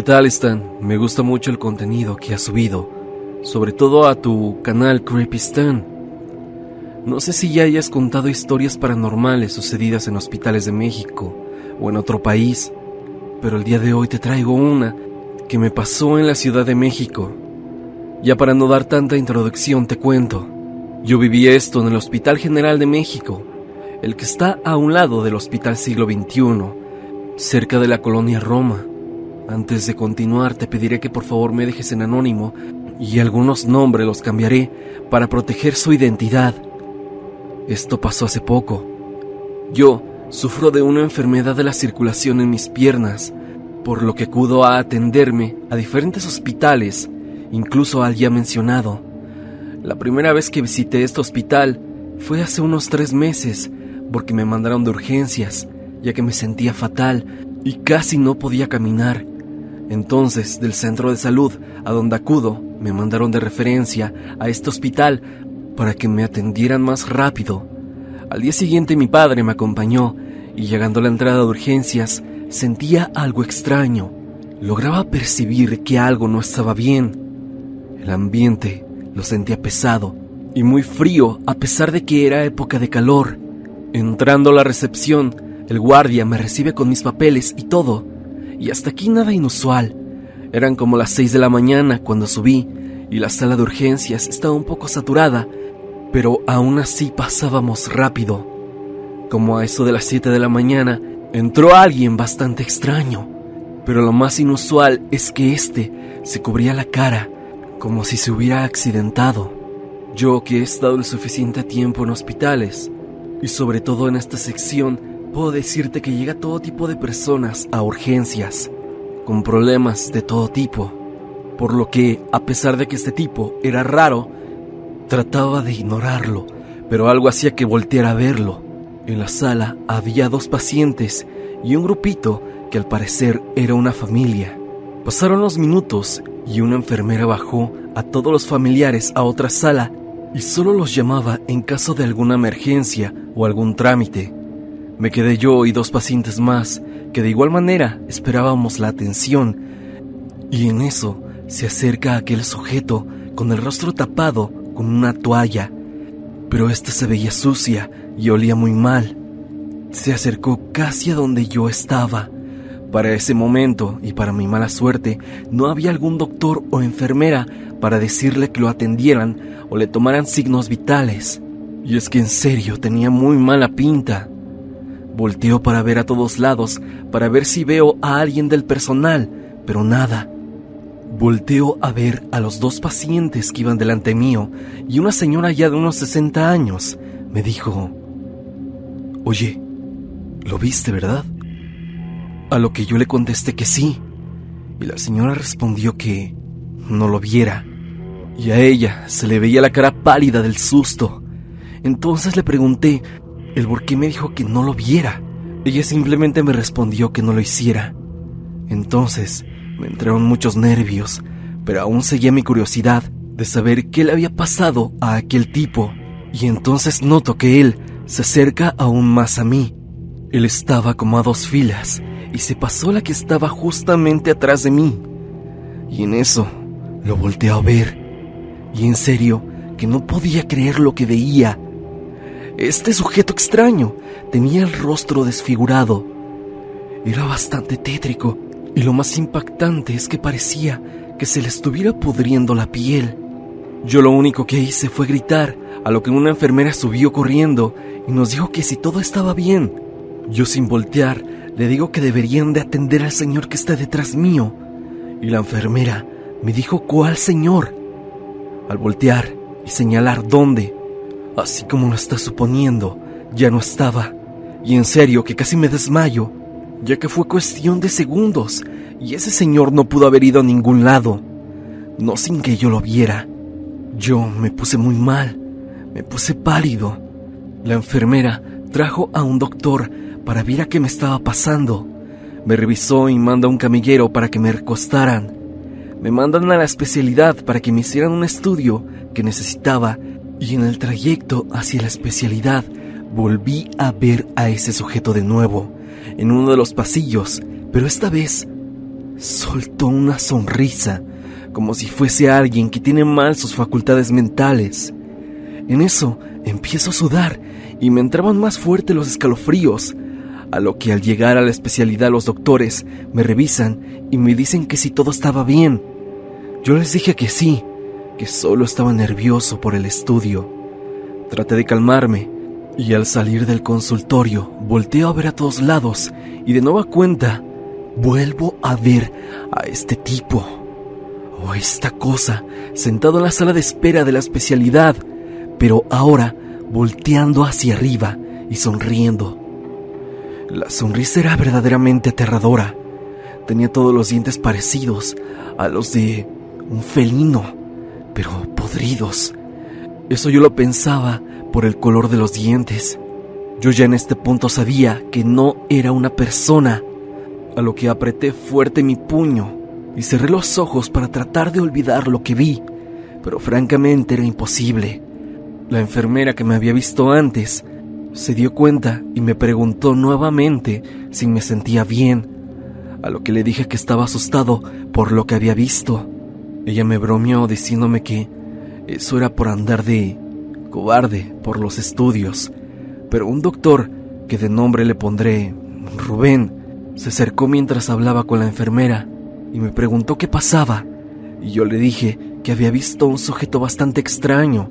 ¿Qué tal, Stan? Me gusta mucho el contenido que has subido, sobre todo a tu canal Creepy Stan. No sé si ya hayas contado historias paranormales sucedidas en hospitales de México o en otro país, pero el día de hoy te traigo una que me pasó en la Ciudad de México. Ya para no dar tanta introducción te cuento. Yo viví esto en el Hospital General de México, el que está a un lado del Hospital Siglo XXI, cerca de la colonia Roma. Antes de continuar, te pediré que por favor me dejes en anónimo y algunos nombres los cambiaré para proteger su identidad. Esto pasó hace poco. Yo sufro de una enfermedad de la circulación en mis piernas, por lo que acudo a atenderme a diferentes hospitales, incluso al ya mencionado. La primera vez que visité este hospital fue hace unos tres meses, porque me mandaron de urgencias, ya que me sentía fatal y casi no podía caminar. Entonces, del centro de salud a donde acudo, me mandaron de referencia a este hospital para que me atendieran más rápido. Al día siguiente mi padre me acompañó y llegando a la entrada de urgencias sentía algo extraño. Lograba percibir que algo no estaba bien. El ambiente lo sentía pesado y muy frío a pesar de que era época de calor. Entrando a la recepción, el guardia me recibe con mis papeles y todo y hasta aquí nada inusual. Eran como las seis de la mañana cuando subí y la sala de urgencias estaba un poco saturada, pero aún así pasábamos rápido. Como a eso de las siete de la mañana, entró alguien bastante extraño, pero lo más inusual es que éste se cubría la cara como si se hubiera accidentado. Yo que he estado el suficiente tiempo en hospitales, y sobre todo en esta sección, puedo decirte que llega todo tipo de personas a urgencias, con problemas de todo tipo, por lo que, a pesar de que este tipo era raro, trataba de ignorarlo, pero algo hacía que volteara a verlo. En la sala había dos pacientes y un grupito que al parecer era una familia. Pasaron los minutos y una enfermera bajó a todos los familiares a otra sala y solo los llamaba en caso de alguna emergencia o algún trámite. Me quedé yo y dos pacientes más, que de igual manera esperábamos la atención, y en eso se acerca aquel sujeto con el rostro tapado con una toalla, pero esta se veía sucia y olía muy mal. Se acercó casi a donde yo estaba. Para ese momento, y para mi mala suerte, no había algún doctor o enfermera para decirle que lo atendieran o le tomaran signos vitales. Y es que en serio tenía muy mala pinta. Volteo para ver a todos lados, para ver si veo a alguien del personal, pero nada. Volteo a ver a los dos pacientes que iban delante mío y una señora ya de unos 60 años me dijo, Oye, ¿lo viste, verdad? A lo que yo le contesté que sí, y la señora respondió que no lo viera, y a ella se le veía la cara pálida del susto. Entonces le pregunté el por qué me dijo que no lo viera. Ella simplemente me respondió que no lo hiciera. Entonces me entraron muchos nervios, pero aún seguía mi curiosidad de saber qué le había pasado a aquel tipo. Y entonces noto que él se acerca aún más a mí. Él estaba como a dos filas y se pasó la que estaba justamente atrás de mí. Y en eso lo volteé a ver. Y en serio que no podía creer lo que veía. Este sujeto extraño tenía el rostro desfigurado. Era bastante tétrico y lo más impactante es que parecía que se le estuviera pudriendo la piel. Yo lo único que hice fue gritar, a lo que una enfermera subió corriendo y nos dijo que si todo estaba bien. Yo sin voltear le digo que deberían de atender al señor que está detrás mío. Y la enfermera me dijo cuál señor. Al voltear y señalar dónde, así como lo está suponiendo, ya no estaba. Y en serio que casi me desmayo, ya que fue cuestión de segundos y ese señor no pudo haber ido a ningún lado, no sin que yo lo viera. Yo me puse muy mal, me puse pálido. La enfermera trajo a un doctor para ver a qué me estaba pasando. Me revisó y manda a un camillero para que me recostaran. Me mandan a la especialidad para que me hicieran un estudio que necesitaba y en el trayecto hacia la especialidad volví a ver a ese sujeto de nuevo, en uno de los pasillos, pero esta vez soltó una sonrisa, como si fuese alguien que tiene mal sus facultades mentales. En eso empiezo a sudar y me entraban más fuerte los escalofríos, a lo que al llegar a la especialidad los doctores me revisan y me dicen que si todo estaba bien. Yo les dije que sí, que solo estaba nervioso por el estudio. Traté de calmarme y al salir del consultorio volteo a ver a todos lados y de nueva cuenta vuelvo a ver a este tipo o esta cosa sentado en la sala de espera de la especialidad, pero ahora volteando hacia arriba y sonriendo. La sonrisa era verdaderamente aterradora. Tenía todos los dientes parecidos a los de un felino, pero podridos. Eso yo lo pensaba por el color de los dientes. Yo ya en este punto sabía que no era una persona, a lo que apreté fuerte mi puño y cerré los ojos para tratar de olvidar lo que vi, pero francamente era imposible. La enfermera que me había visto antes se dio cuenta y me preguntó nuevamente si me sentía bien, a lo que le dije que estaba asustado por lo que había visto. Ella me bromeó diciéndome que eso era por andar de cobarde por los estudios, pero un doctor, que de nombre le pondré Rubén, se acercó mientras hablaba con la enfermera y me preguntó qué pasaba, y yo le dije que había visto un sujeto bastante extraño,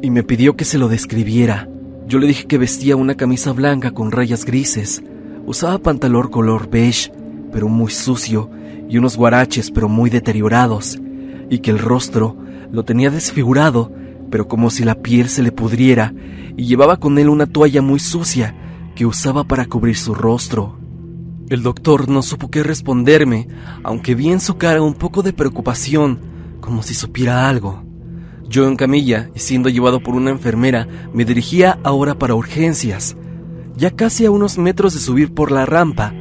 y me pidió que se lo describiera. Yo le dije que vestía una camisa blanca con rayas grises, usaba pantalón color beige, pero muy sucio, y unos guaraches, pero muy deteriorados, y que el rostro lo tenía desfigurado, pero como si la piel se le pudriera, y llevaba con él una toalla muy sucia que usaba para cubrir su rostro. El doctor no supo qué responderme, aunque vi en su cara un poco de preocupación, como si supiera algo. Yo en camilla y siendo llevado por una enfermera, me dirigía ahora para urgencias, ya casi a unos metros de subir por la rampa,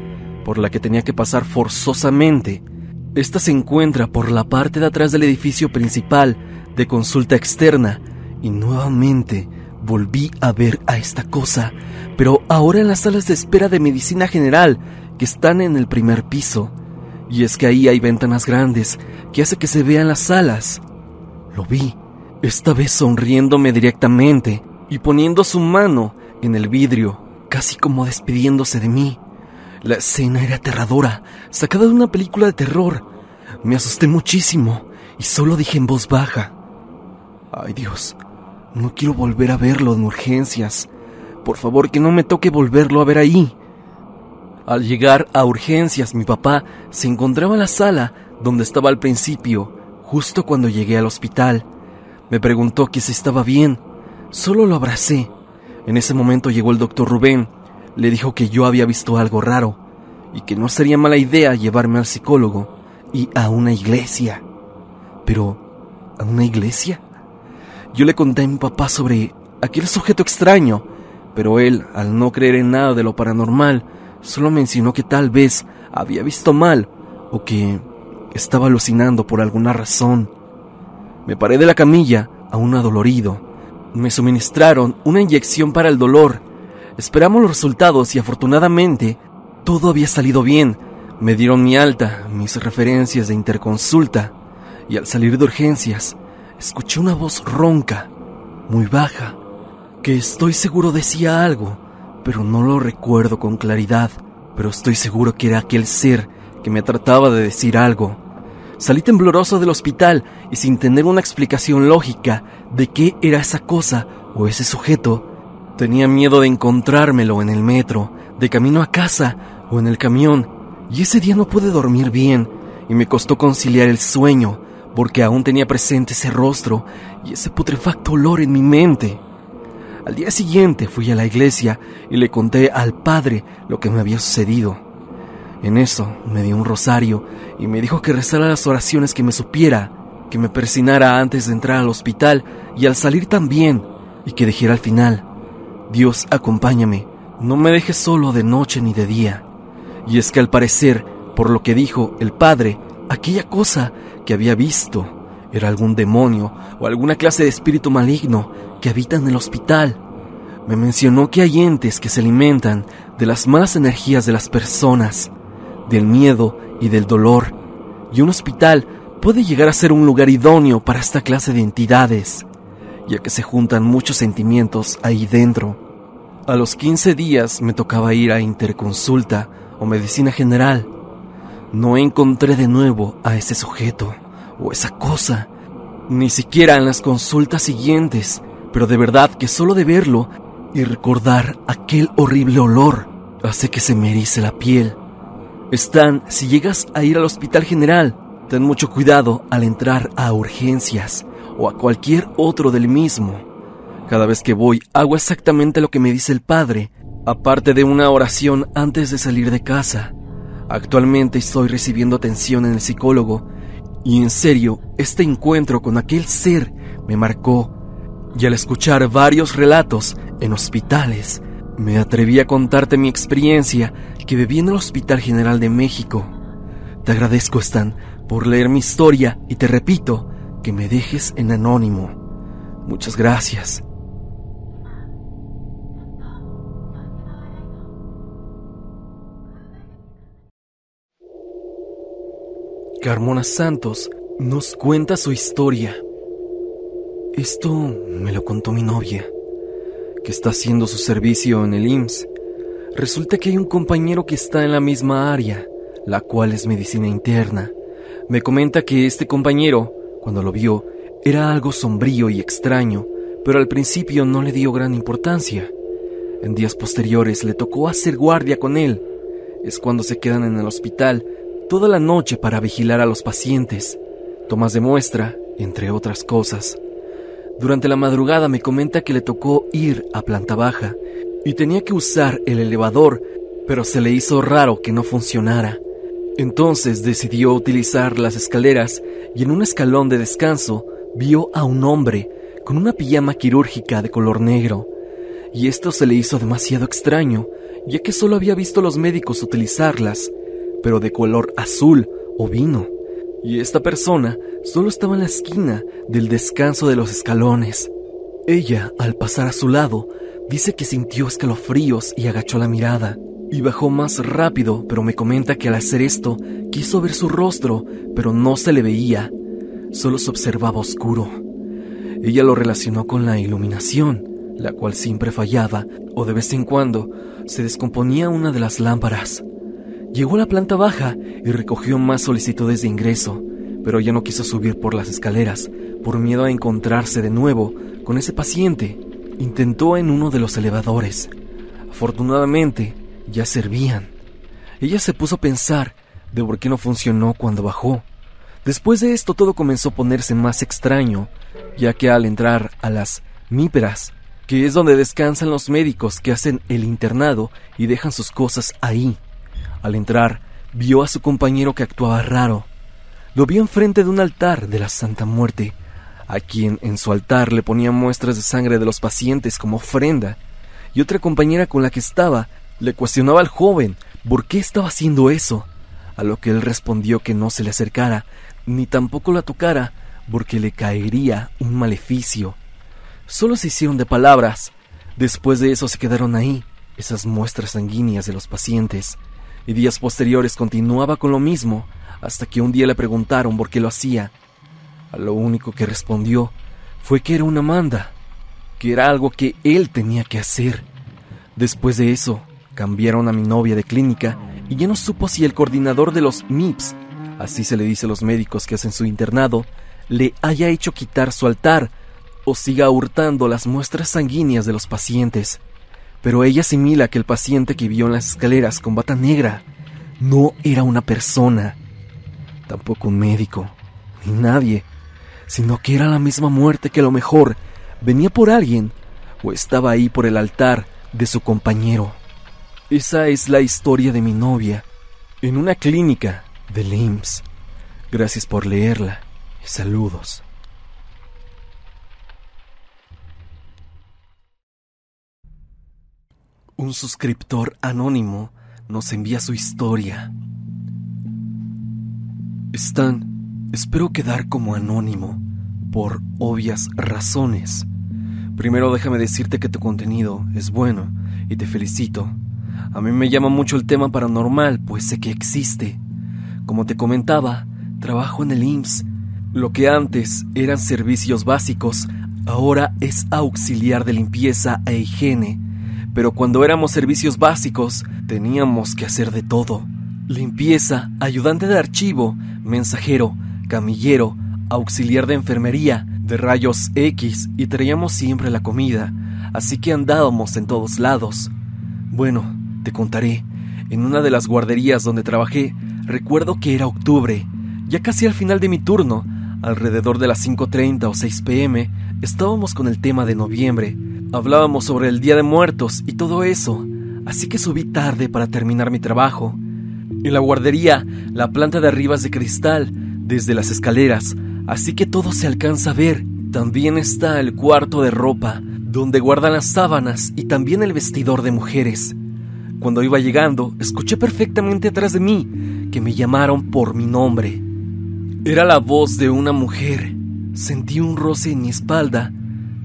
por la que tenía que pasar forzosamente. Esta se encuentra por la parte de atrás del edificio principal de consulta externa y nuevamente volví a ver a esta cosa, pero ahora en las salas de espera de medicina general que están en el primer piso. Y es que ahí hay ventanas grandes que hace que se vean las salas. Lo vi esta vez sonriéndome directamente y poniendo su mano en el vidrio, casi como despidiéndose de mí. La escena era aterradora, sacada de una película de terror. Me asusté muchísimo y solo dije en voz baja, Ay Dios, no quiero volver a verlo en urgencias. Por favor, que no me toque volverlo a ver ahí. Al llegar a urgencias, mi papá se encontraba en la sala donde estaba al principio, justo cuando llegué al hospital. Me preguntó que si estaba bien. Solo lo abracé. En ese momento llegó el doctor Rubén. Le dijo que yo había visto algo raro y que no sería mala idea llevarme al psicólogo y a una iglesia. Pero, ¿a una iglesia? Yo le conté a mi papá sobre aquel sujeto extraño, pero él, al no creer en nada de lo paranormal, solo mencionó que tal vez había visto mal o que estaba alucinando por alguna razón. Me paré de la camilla, aún adolorido. Me suministraron una inyección para el dolor. Esperamos los resultados y afortunadamente todo había salido bien. Me dieron mi alta, mis referencias de interconsulta, y al salir de urgencias, escuché una voz ronca, muy baja, que estoy seguro decía algo, pero no lo recuerdo con claridad, pero estoy seguro que era aquel ser que me trataba de decir algo. Salí tembloroso del hospital y sin tener una explicación lógica de qué era esa cosa o ese sujeto, tenía miedo de encontrármelo en el metro, de camino a casa o en el camión, y ese día no pude dormir bien y me costó conciliar el sueño porque aún tenía presente ese rostro y ese putrefacto olor en mi mente. Al día siguiente fui a la iglesia y le conté al padre lo que me había sucedido. En eso me dio un rosario y me dijo que rezara las oraciones que me supiera, que me persinara antes de entrar al hospital y al salir también, y que dijera al final, Dios acompáñame, no me dejes solo de noche ni de día. Y es que al parecer, por lo que dijo el padre, aquella cosa que había visto era algún demonio o alguna clase de espíritu maligno que habita en el hospital. Me mencionó que hay entes que se alimentan de las malas energías de las personas del miedo y del dolor y un hospital puede llegar a ser un lugar idóneo para esta clase de entidades, ya que se juntan muchos sentimientos ahí dentro. A los 15 días me tocaba ir a interconsulta o medicina general. No encontré de nuevo a ese sujeto o esa cosa, ni siquiera en las consultas siguientes, pero de verdad que solo de verlo y recordar aquel horrible olor hace que se me erice la piel. Stan, si llegas a ir al hospital general, ten mucho cuidado al entrar a urgencias o a cualquier otro del mismo. Cada vez que voy hago exactamente lo que me dice el padre, aparte de una oración antes de salir de casa. Actualmente estoy recibiendo atención en el psicólogo y en serio, este encuentro con aquel ser me marcó. Y al escuchar varios relatos en hospitales, me atreví a contarte mi experiencia que viví en el Hospital General de México. Te agradezco, Stan, por leer mi historia y te repito que me dejes en anónimo. Muchas gracias. Carmona Santos nos cuenta su historia. Esto me lo contó mi novia que está haciendo su servicio en el IMSS, resulta que hay un compañero que está en la misma área, la cual es medicina interna. Me comenta que este compañero, cuando lo vio, era algo sombrío y extraño, pero al principio no le dio gran importancia. En días posteriores le tocó hacer guardia con él. Es cuando se quedan en el hospital toda la noche para vigilar a los pacientes, tomas de muestra, entre otras cosas. Durante la madrugada me comenta que le tocó ir a planta baja y tenía que usar el elevador, pero se le hizo raro que no funcionara. Entonces decidió utilizar las escaleras y en un escalón de descanso vio a un hombre con una pijama quirúrgica de color negro. Y esto se le hizo demasiado extraño, ya que solo había visto los médicos utilizarlas, pero de color azul o vino y esta persona solo estaba en la esquina del descanso de los escalones. Ella, al pasar a su lado, dice que sintió escalofríos y agachó la mirada. Y bajó más rápido, pero me comenta que al hacer esto quiso ver su rostro, pero no se le veía, solo se observaba oscuro. Ella lo relacionó con la iluminación, la cual siempre fallaba, o de vez en cuando se descomponía una de las lámparas. Llegó a la planta baja y recogió más solicitudes de ingreso, pero ya no quiso subir por las escaleras por miedo a encontrarse de nuevo con ese paciente. Intentó en uno de los elevadores. Afortunadamente, ya servían. Ella se puso a pensar de por qué no funcionó cuando bajó. Después de esto todo comenzó a ponerse más extraño, ya que al entrar a las míperas, que es donde descansan los médicos que hacen el internado y dejan sus cosas ahí, al entrar, vio a su compañero que actuaba raro. Lo vio enfrente de un altar de la Santa Muerte, a quien en su altar le ponía muestras de sangre de los pacientes como ofrenda, y otra compañera con la que estaba le cuestionaba al joven por qué estaba haciendo eso, a lo que él respondió que no se le acercara, ni tampoco la tocara, porque le caería un maleficio. Solo se hicieron de palabras. Después de eso se quedaron ahí, esas muestras sanguíneas de los pacientes y días posteriores continuaba con lo mismo hasta que un día le preguntaron por qué lo hacía. A lo único que respondió fue que era una manda, que era algo que él tenía que hacer. Después de eso, cambiaron a mi novia de clínica y ya no supo si el coordinador de los MIPS, así se le dice a los médicos que hacen su internado, le haya hecho quitar su altar o siga hurtando las muestras sanguíneas de los pacientes pero ella asimila que el paciente que vio en las escaleras con bata negra no era una persona, tampoco un médico, ni nadie, sino que era la misma muerte que a lo mejor venía por alguien o estaba ahí por el altar de su compañero. Esa es la historia de mi novia en una clínica de LIMS. Gracias por leerla y saludos. Un suscriptor anónimo nos envía su historia. Stan, espero quedar como anónimo por obvias razones. Primero déjame decirte que tu contenido es bueno y te felicito. A mí me llama mucho el tema paranormal, pues sé que existe. Como te comentaba, trabajo en el IMSS. Lo que antes eran servicios básicos, ahora es auxiliar de limpieza e higiene. Pero cuando éramos servicios básicos, teníamos que hacer de todo. Limpieza, ayudante de archivo, mensajero, camillero, auxiliar de enfermería, de rayos X y traíamos siempre la comida, así que andábamos en todos lados. Bueno, te contaré. En una de las guarderías donde trabajé, recuerdo que era octubre, ya casi al final de mi turno, alrededor de las 5.30 o 6 pm, estábamos con el tema de noviembre. Hablábamos sobre el Día de Muertos y todo eso, así que subí tarde para terminar mi trabajo. En la guardería, la planta de arriba es de cristal, desde las escaleras, así que todo se alcanza a ver. También está el cuarto de ropa, donde guardan las sábanas y también el vestidor de mujeres. Cuando iba llegando, escuché perfectamente atrás de mí que me llamaron por mi nombre. Era la voz de una mujer. Sentí un roce en mi espalda.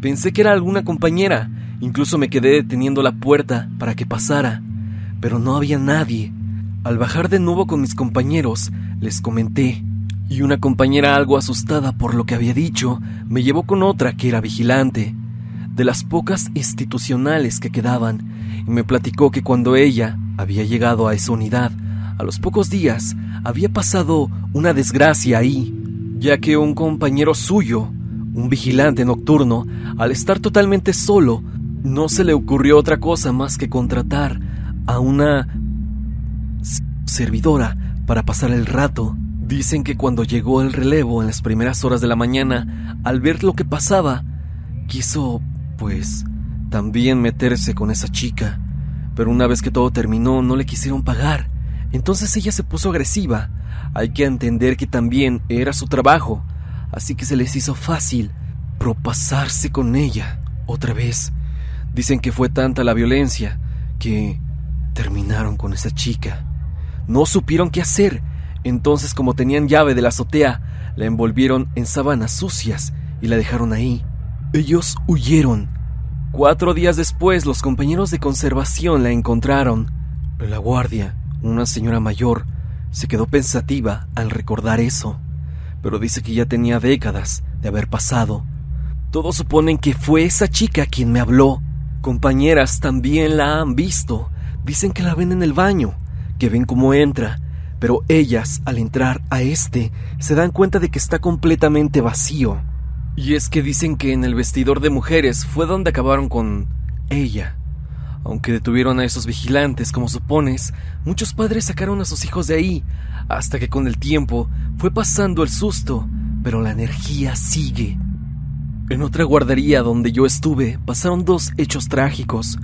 Pensé que era alguna compañera. Incluso me quedé deteniendo la puerta para que pasara. Pero no había nadie. Al bajar de nuevo con mis compañeros, les comenté y una compañera algo asustada por lo que había dicho me llevó con otra que era vigilante, de las pocas institucionales que quedaban, y me platicó que cuando ella había llegado a esa unidad, a los pocos días había pasado una desgracia ahí, ya que un compañero suyo, un vigilante nocturno, al estar totalmente solo, no se le ocurrió otra cosa más que contratar a una servidora para pasar el rato Dicen que cuando llegó el relevo en las primeras horas de la mañana, al ver lo que pasaba, quiso, pues, también meterse con esa chica. Pero una vez que todo terminó, no le quisieron pagar. Entonces ella se puso agresiva. Hay que entender que también era su trabajo, así que se les hizo fácil propasarse con ella otra vez. Dicen que fue tanta la violencia que terminaron con esa chica. No supieron qué hacer entonces, como tenían llave de la azotea, la envolvieron en sábanas sucias y la dejaron ahí. Ellos huyeron. Cuatro días después, los compañeros de conservación la encontraron. La guardia, una señora mayor, se quedó pensativa al recordar eso, pero dice que ya tenía décadas de haber pasado. Todos suponen que fue esa chica quien me habló. Compañeras también la han visto. Dicen que la ven en el baño, que ven cómo entra, pero ellas, al entrar a este, se dan cuenta de que está completamente vacío. Y es que dicen que en el vestidor de mujeres fue donde acabaron con ella. Aunque detuvieron a esos vigilantes, como supones, muchos padres sacaron a sus hijos de ahí, hasta que con el tiempo fue pasando el susto, pero la energía sigue. En otra guardería donde yo estuve pasaron dos hechos trágicos.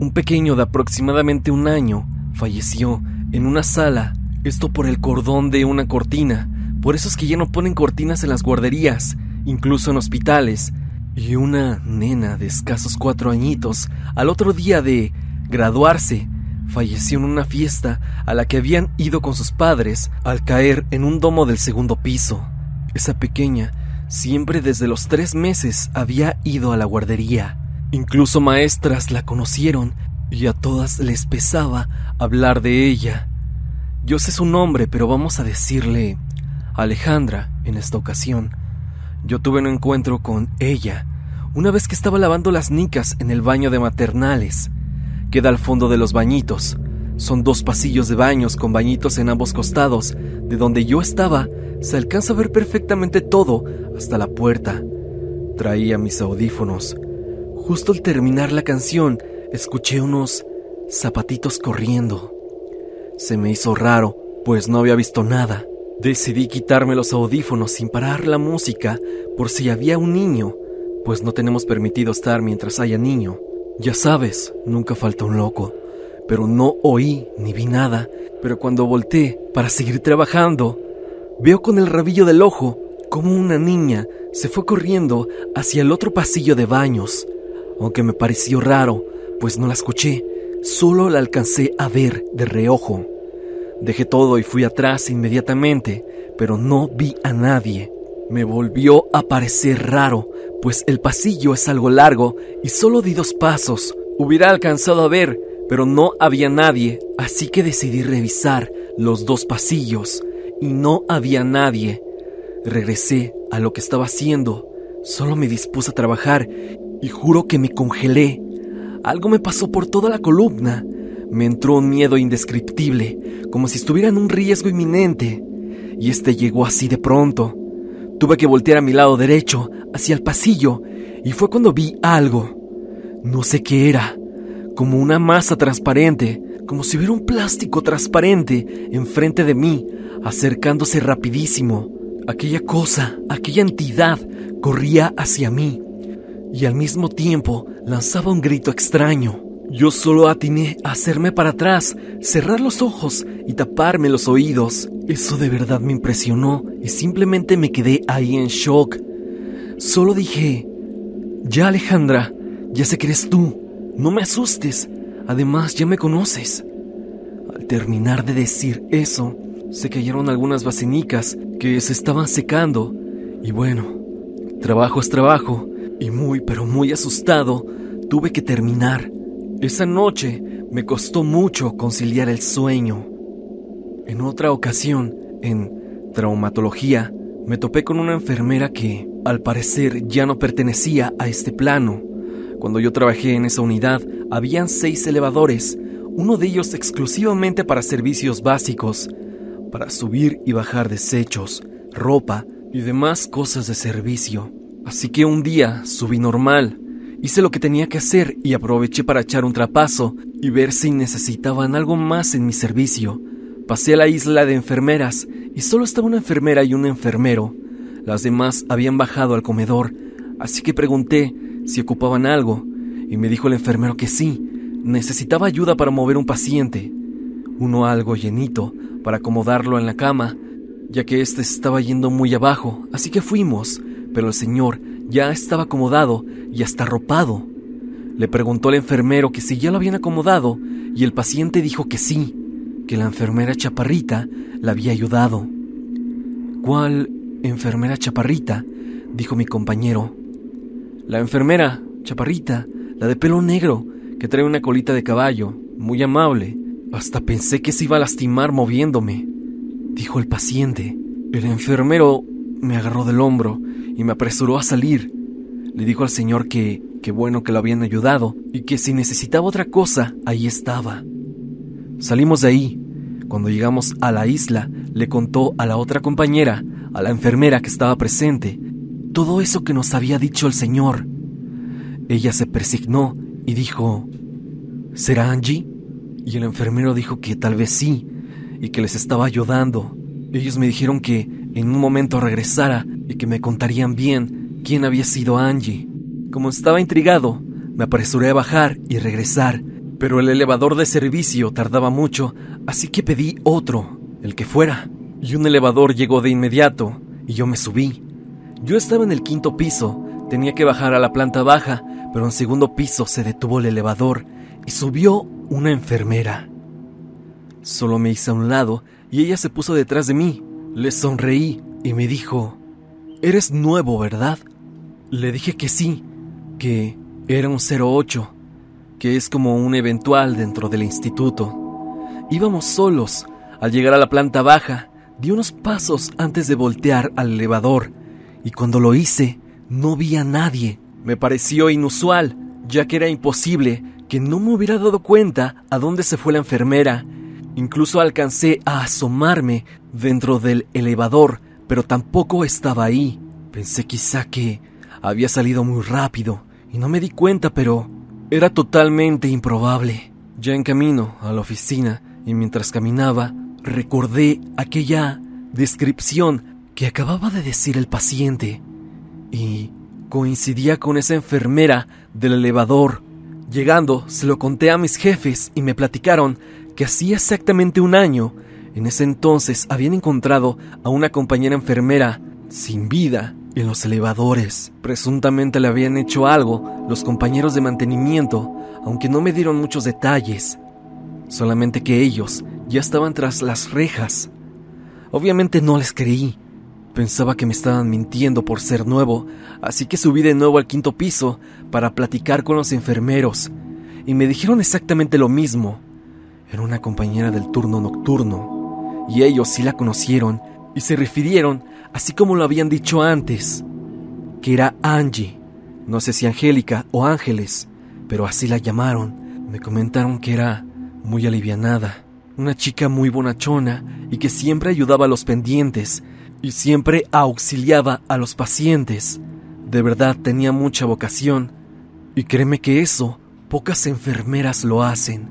Un pequeño de aproximadamente un año falleció en una sala esto por el cordón de una cortina. Por eso es que ya no ponen cortinas en las guarderías, incluso en hospitales. Y una nena de escasos cuatro añitos, al otro día de graduarse, falleció en una fiesta a la que habían ido con sus padres al caer en un domo del segundo piso. Esa pequeña siempre desde los tres meses había ido a la guardería. Incluso maestras la conocieron y a todas les pesaba hablar de ella. Yo sé su nombre, pero vamos a decirle Alejandra en esta ocasión. Yo tuve un encuentro con ella una vez que estaba lavando las nicas en el baño de maternales. Queda al fondo de los bañitos. Son dos pasillos de baños con bañitos en ambos costados. De donde yo estaba, se alcanza a ver perfectamente todo hasta la puerta. Traía mis audífonos. Justo al terminar la canción, escuché unos zapatitos corriendo. Se me hizo raro, pues no había visto nada. Decidí quitarme los audífonos sin parar la música por si había un niño, pues no tenemos permitido estar mientras haya niño. Ya sabes, nunca falta un loco. Pero no oí ni vi nada. Pero cuando volteé para seguir trabajando, veo con el rabillo del ojo como una niña se fue corriendo hacia el otro pasillo de baños. Aunque me pareció raro, pues no la escuché, Solo la alcancé a ver de reojo. Dejé todo y fui atrás inmediatamente, pero no vi a nadie. Me volvió a parecer raro, pues el pasillo es algo largo y solo di dos pasos. Hubiera alcanzado a ver, pero no había nadie, así que decidí revisar los dos pasillos y no había nadie. Regresé a lo que estaba haciendo. Solo me dispuse a trabajar y juro que me congelé. Algo me pasó por toda la columna. Me entró un miedo indescriptible, como si estuviera en un riesgo inminente. Y este llegó así de pronto. Tuve que voltear a mi lado derecho, hacia el pasillo, y fue cuando vi algo. No sé qué era, como una masa transparente, como si hubiera un plástico transparente enfrente de mí, acercándose rapidísimo. Aquella cosa, aquella entidad, corría hacia mí y al mismo tiempo lanzaba un grito extraño. Yo solo atiné a hacerme para atrás, cerrar los ojos y taparme los oídos. Eso de verdad me impresionó y simplemente me quedé ahí en shock. Solo dije, ya Alejandra, ya sé que eres tú, no me asustes, además ya me conoces. Al terminar de decir eso, se cayeron algunas vacinicas que se estaban secando y bueno, trabajo es trabajo y muy pero muy asustado tuve que terminar. Esa noche me costó mucho conciliar el sueño. En otra ocasión, en traumatología, me topé con una enfermera que, al parecer, ya no pertenecía a este plano. Cuando yo trabajé en esa unidad, habían seis elevadores, uno de ellos exclusivamente para servicios básicos, para subir y bajar desechos, ropa y demás cosas de servicio. Así que un día subí normal, hice lo que tenía que hacer y aproveché para echar un trapazo y ver si necesitaban algo más en mi servicio. Pasé a la isla de enfermeras y solo estaba una enfermera y un enfermero. Las demás habían bajado al comedor, así que pregunté si ocupaban algo y me dijo el enfermero que sí, necesitaba ayuda para mover un paciente, uno algo llenito, para acomodarlo en la cama, ya que éste estaba yendo muy abajo, así que fuimos pero el señor ya estaba acomodado y hasta arropado. Le preguntó al enfermero que si ya lo habían acomodado y el paciente dijo que sí, que la enfermera chaparrita la había ayudado. ¿Cuál enfermera chaparrita? dijo mi compañero. La enfermera chaparrita, la de pelo negro, que trae una colita de caballo, muy amable. Hasta pensé que se iba a lastimar moviéndome, dijo el paciente. El enfermero me agarró del hombro y me apresuró a salir. Le dijo al señor que, qué bueno que lo habían ayudado y que si necesitaba otra cosa, ahí estaba. Salimos de ahí. Cuando llegamos a la isla, le contó a la otra compañera, a la enfermera que estaba presente, todo eso que nos había dicho el señor. Ella se persignó y dijo, ¿Será Angie? Y el enfermero dijo que tal vez sí, y que les estaba ayudando. Ellos me dijeron que en un momento regresara y que me contarían bien quién había sido Angie. Como estaba intrigado, me apresuré a bajar y regresar, pero el elevador de servicio tardaba mucho, así que pedí otro, el que fuera. Y un elevador llegó de inmediato, y yo me subí. Yo estaba en el quinto piso, tenía que bajar a la planta baja, pero en segundo piso se detuvo el elevador y subió una enfermera. Solo me hice a un lado y ella se puso detrás de mí. Le sonreí y me dijo, Eres nuevo, ¿verdad? Le dije que sí, que era un 08, que es como un eventual dentro del instituto. Íbamos solos. Al llegar a la planta baja, di unos pasos antes de voltear al elevador, y cuando lo hice, no vi a nadie. Me pareció inusual, ya que era imposible que no me hubiera dado cuenta a dónde se fue la enfermera. Incluso alcancé a asomarme dentro del elevador pero tampoco estaba ahí. Pensé quizá que había salido muy rápido y no me di cuenta, pero era totalmente improbable. Ya en camino a la oficina y mientras caminaba, recordé aquella descripción que acababa de decir el paciente y coincidía con esa enfermera del elevador. Llegando, se lo conté a mis jefes y me platicaron que hacía exactamente un año en ese entonces habían encontrado a una compañera enfermera sin vida en los elevadores. Presuntamente le habían hecho algo los compañeros de mantenimiento, aunque no me dieron muchos detalles. Solamente que ellos ya estaban tras las rejas. Obviamente no les creí. Pensaba que me estaban mintiendo por ser nuevo, así que subí de nuevo al quinto piso para platicar con los enfermeros, y me dijeron exactamente lo mismo. Era una compañera del turno nocturno y ellos sí la conocieron y se refirieron así como lo habían dicho antes, que era Angie, no sé si Angélica o Ángeles, pero así la llamaron. Me comentaron que era muy alivianada, una chica muy bonachona y que siempre ayudaba a los pendientes y siempre auxiliaba a los pacientes. De verdad tenía mucha vocación y créeme que eso pocas enfermeras lo hacen.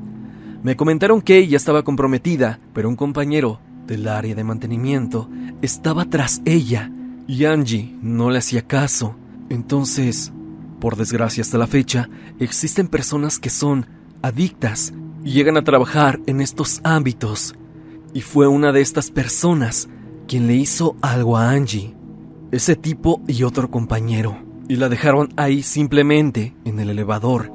Me comentaron que ella estaba comprometida, pero un compañero del área de mantenimiento estaba tras ella y Angie no le hacía caso. Entonces, por desgracia hasta la fecha, existen personas que son adictas y llegan a trabajar en estos ámbitos. Y fue una de estas personas quien le hizo algo a Angie, ese tipo y otro compañero, y la dejaron ahí simplemente en el elevador.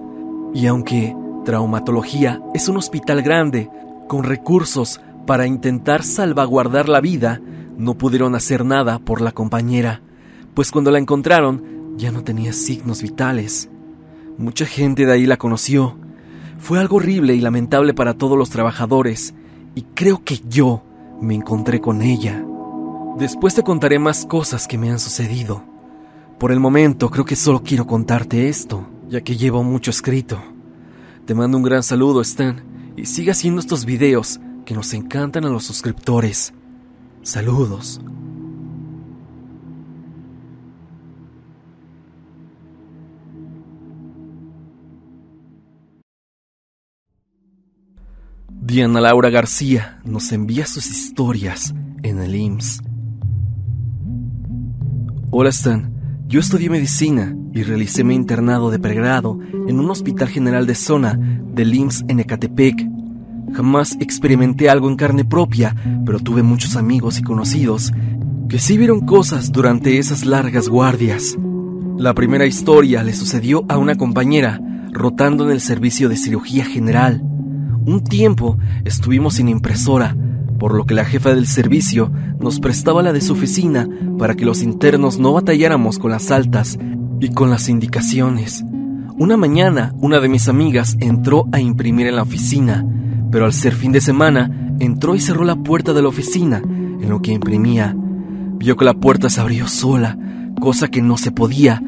Y aunque traumatología es un hospital grande, con recursos para intentar salvaguardar la vida, no pudieron hacer nada por la compañera, pues cuando la encontraron ya no tenía signos vitales. Mucha gente de ahí la conoció. Fue algo horrible y lamentable para todos los trabajadores, y creo que yo me encontré con ella. Después te contaré más cosas que me han sucedido. Por el momento creo que solo quiero contarte esto, ya que llevo mucho escrito. Te mando un gran saludo, Stan, y sigue haciendo estos videos que nos encantan a los suscriptores. Saludos. Diana Laura García nos envía sus historias en el IMSS. Hola Stan, yo estudié medicina y realicé mi internado de pregrado en un hospital general de zona del IMSS en Ecatepec. Jamás experimenté algo en carne propia, pero tuve muchos amigos y conocidos que sí vieron cosas durante esas largas guardias. La primera historia le sucedió a una compañera rotando en el servicio de cirugía general. Un tiempo estuvimos sin impresora, por lo que la jefa del servicio nos prestaba la de su oficina para que los internos no batalláramos con las altas y con las indicaciones. Una mañana, una de mis amigas entró a imprimir en la oficina, pero al ser fin de semana, entró y cerró la puerta de la oficina en lo que imprimía. Vio que la puerta se abrió sola, cosa que no se podía,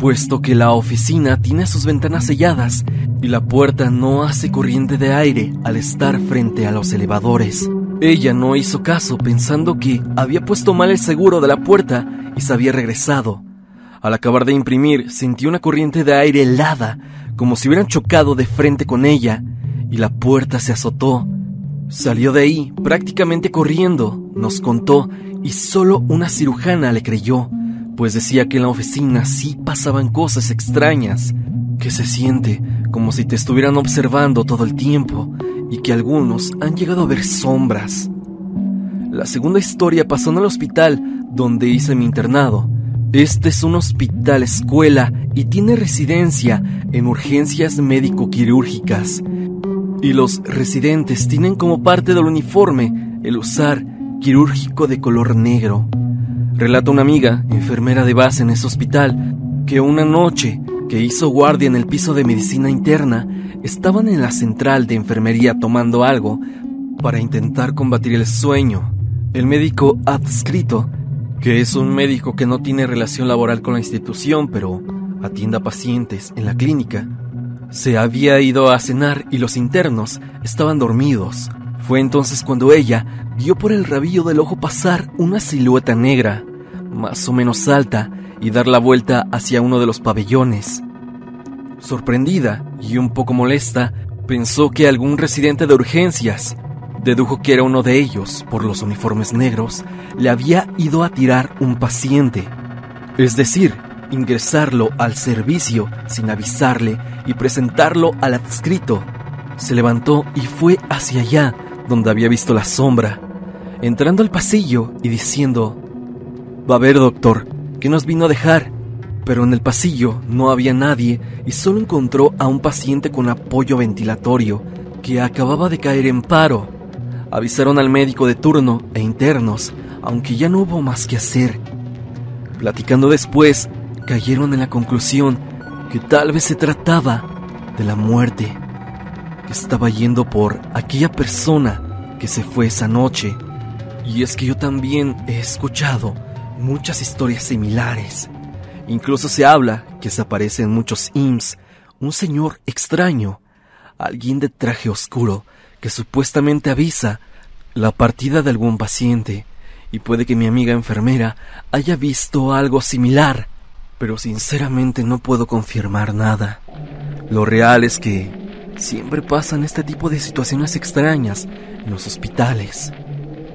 puesto que la oficina tiene sus ventanas selladas y la puerta no hace corriente de aire al estar frente a los elevadores. Ella no hizo caso pensando que había puesto mal el seguro de la puerta y se había regresado. Al acabar de imprimir, sintió una corriente de aire helada, como si hubieran chocado de frente con ella, y la puerta se azotó. Salió de ahí prácticamente corriendo, nos contó, y solo una cirujana le creyó, pues decía que en la oficina sí pasaban cosas extrañas, que se siente como si te estuvieran observando todo el tiempo y que algunos han llegado a ver sombras. La segunda historia pasó en el hospital donde hice mi internado. Este es un hospital escuela y tiene residencia en urgencias médico-quirúrgicas. Y los residentes tienen como parte del uniforme el usar quirúrgico de color negro. Relata una amiga, enfermera de base en ese hospital, que una noche que hizo guardia en el piso de medicina interna, estaban en la central de enfermería tomando algo para intentar combatir el sueño. El médico adscrito, que es un médico que no tiene relación laboral con la institución, pero atiende a pacientes en la clínica, se había ido a cenar y los internos estaban dormidos. Fue entonces cuando ella vio por el rabillo del ojo pasar una silueta negra, más o menos alta, y dar la vuelta hacia uno de los pabellones. Sorprendida y un poco molesta, pensó que algún residente de urgencias, dedujo que era uno de ellos por los uniformes negros, le había ido a tirar un paciente. Es decir, ingresarlo al servicio sin avisarle y presentarlo al adscrito. Se levantó y fue hacia allá, donde había visto la sombra, entrando al pasillo y diciendo, Va a ver, doctor, que nos vino a dejar, pero en el pasillo no había nadie y solo encontró a un paciente con apoyo ventilatorio que acababa de caer en paro. Avisaron al médico de turno e internos, aunque ya no hubo más que hacer. Platicando después, cayeron en la conclusión que tal vez se trataba de la muerte, que estaba yendo por aquella persona que se fue esa noche. Y es que yo también he escuchado muchas historias similares. Incluso se habla que se aparece en muchos IMSS un señor extraño, alguien de traje oscuro que supuestamente avisa la partida de algún paciente. Y puede que mi amiga enfermera haya visto algo similar, pero sinceramente no puedo confirmar nada. Lo real es que siempre pasan este tipo de situaciones extrañas en los hospitales,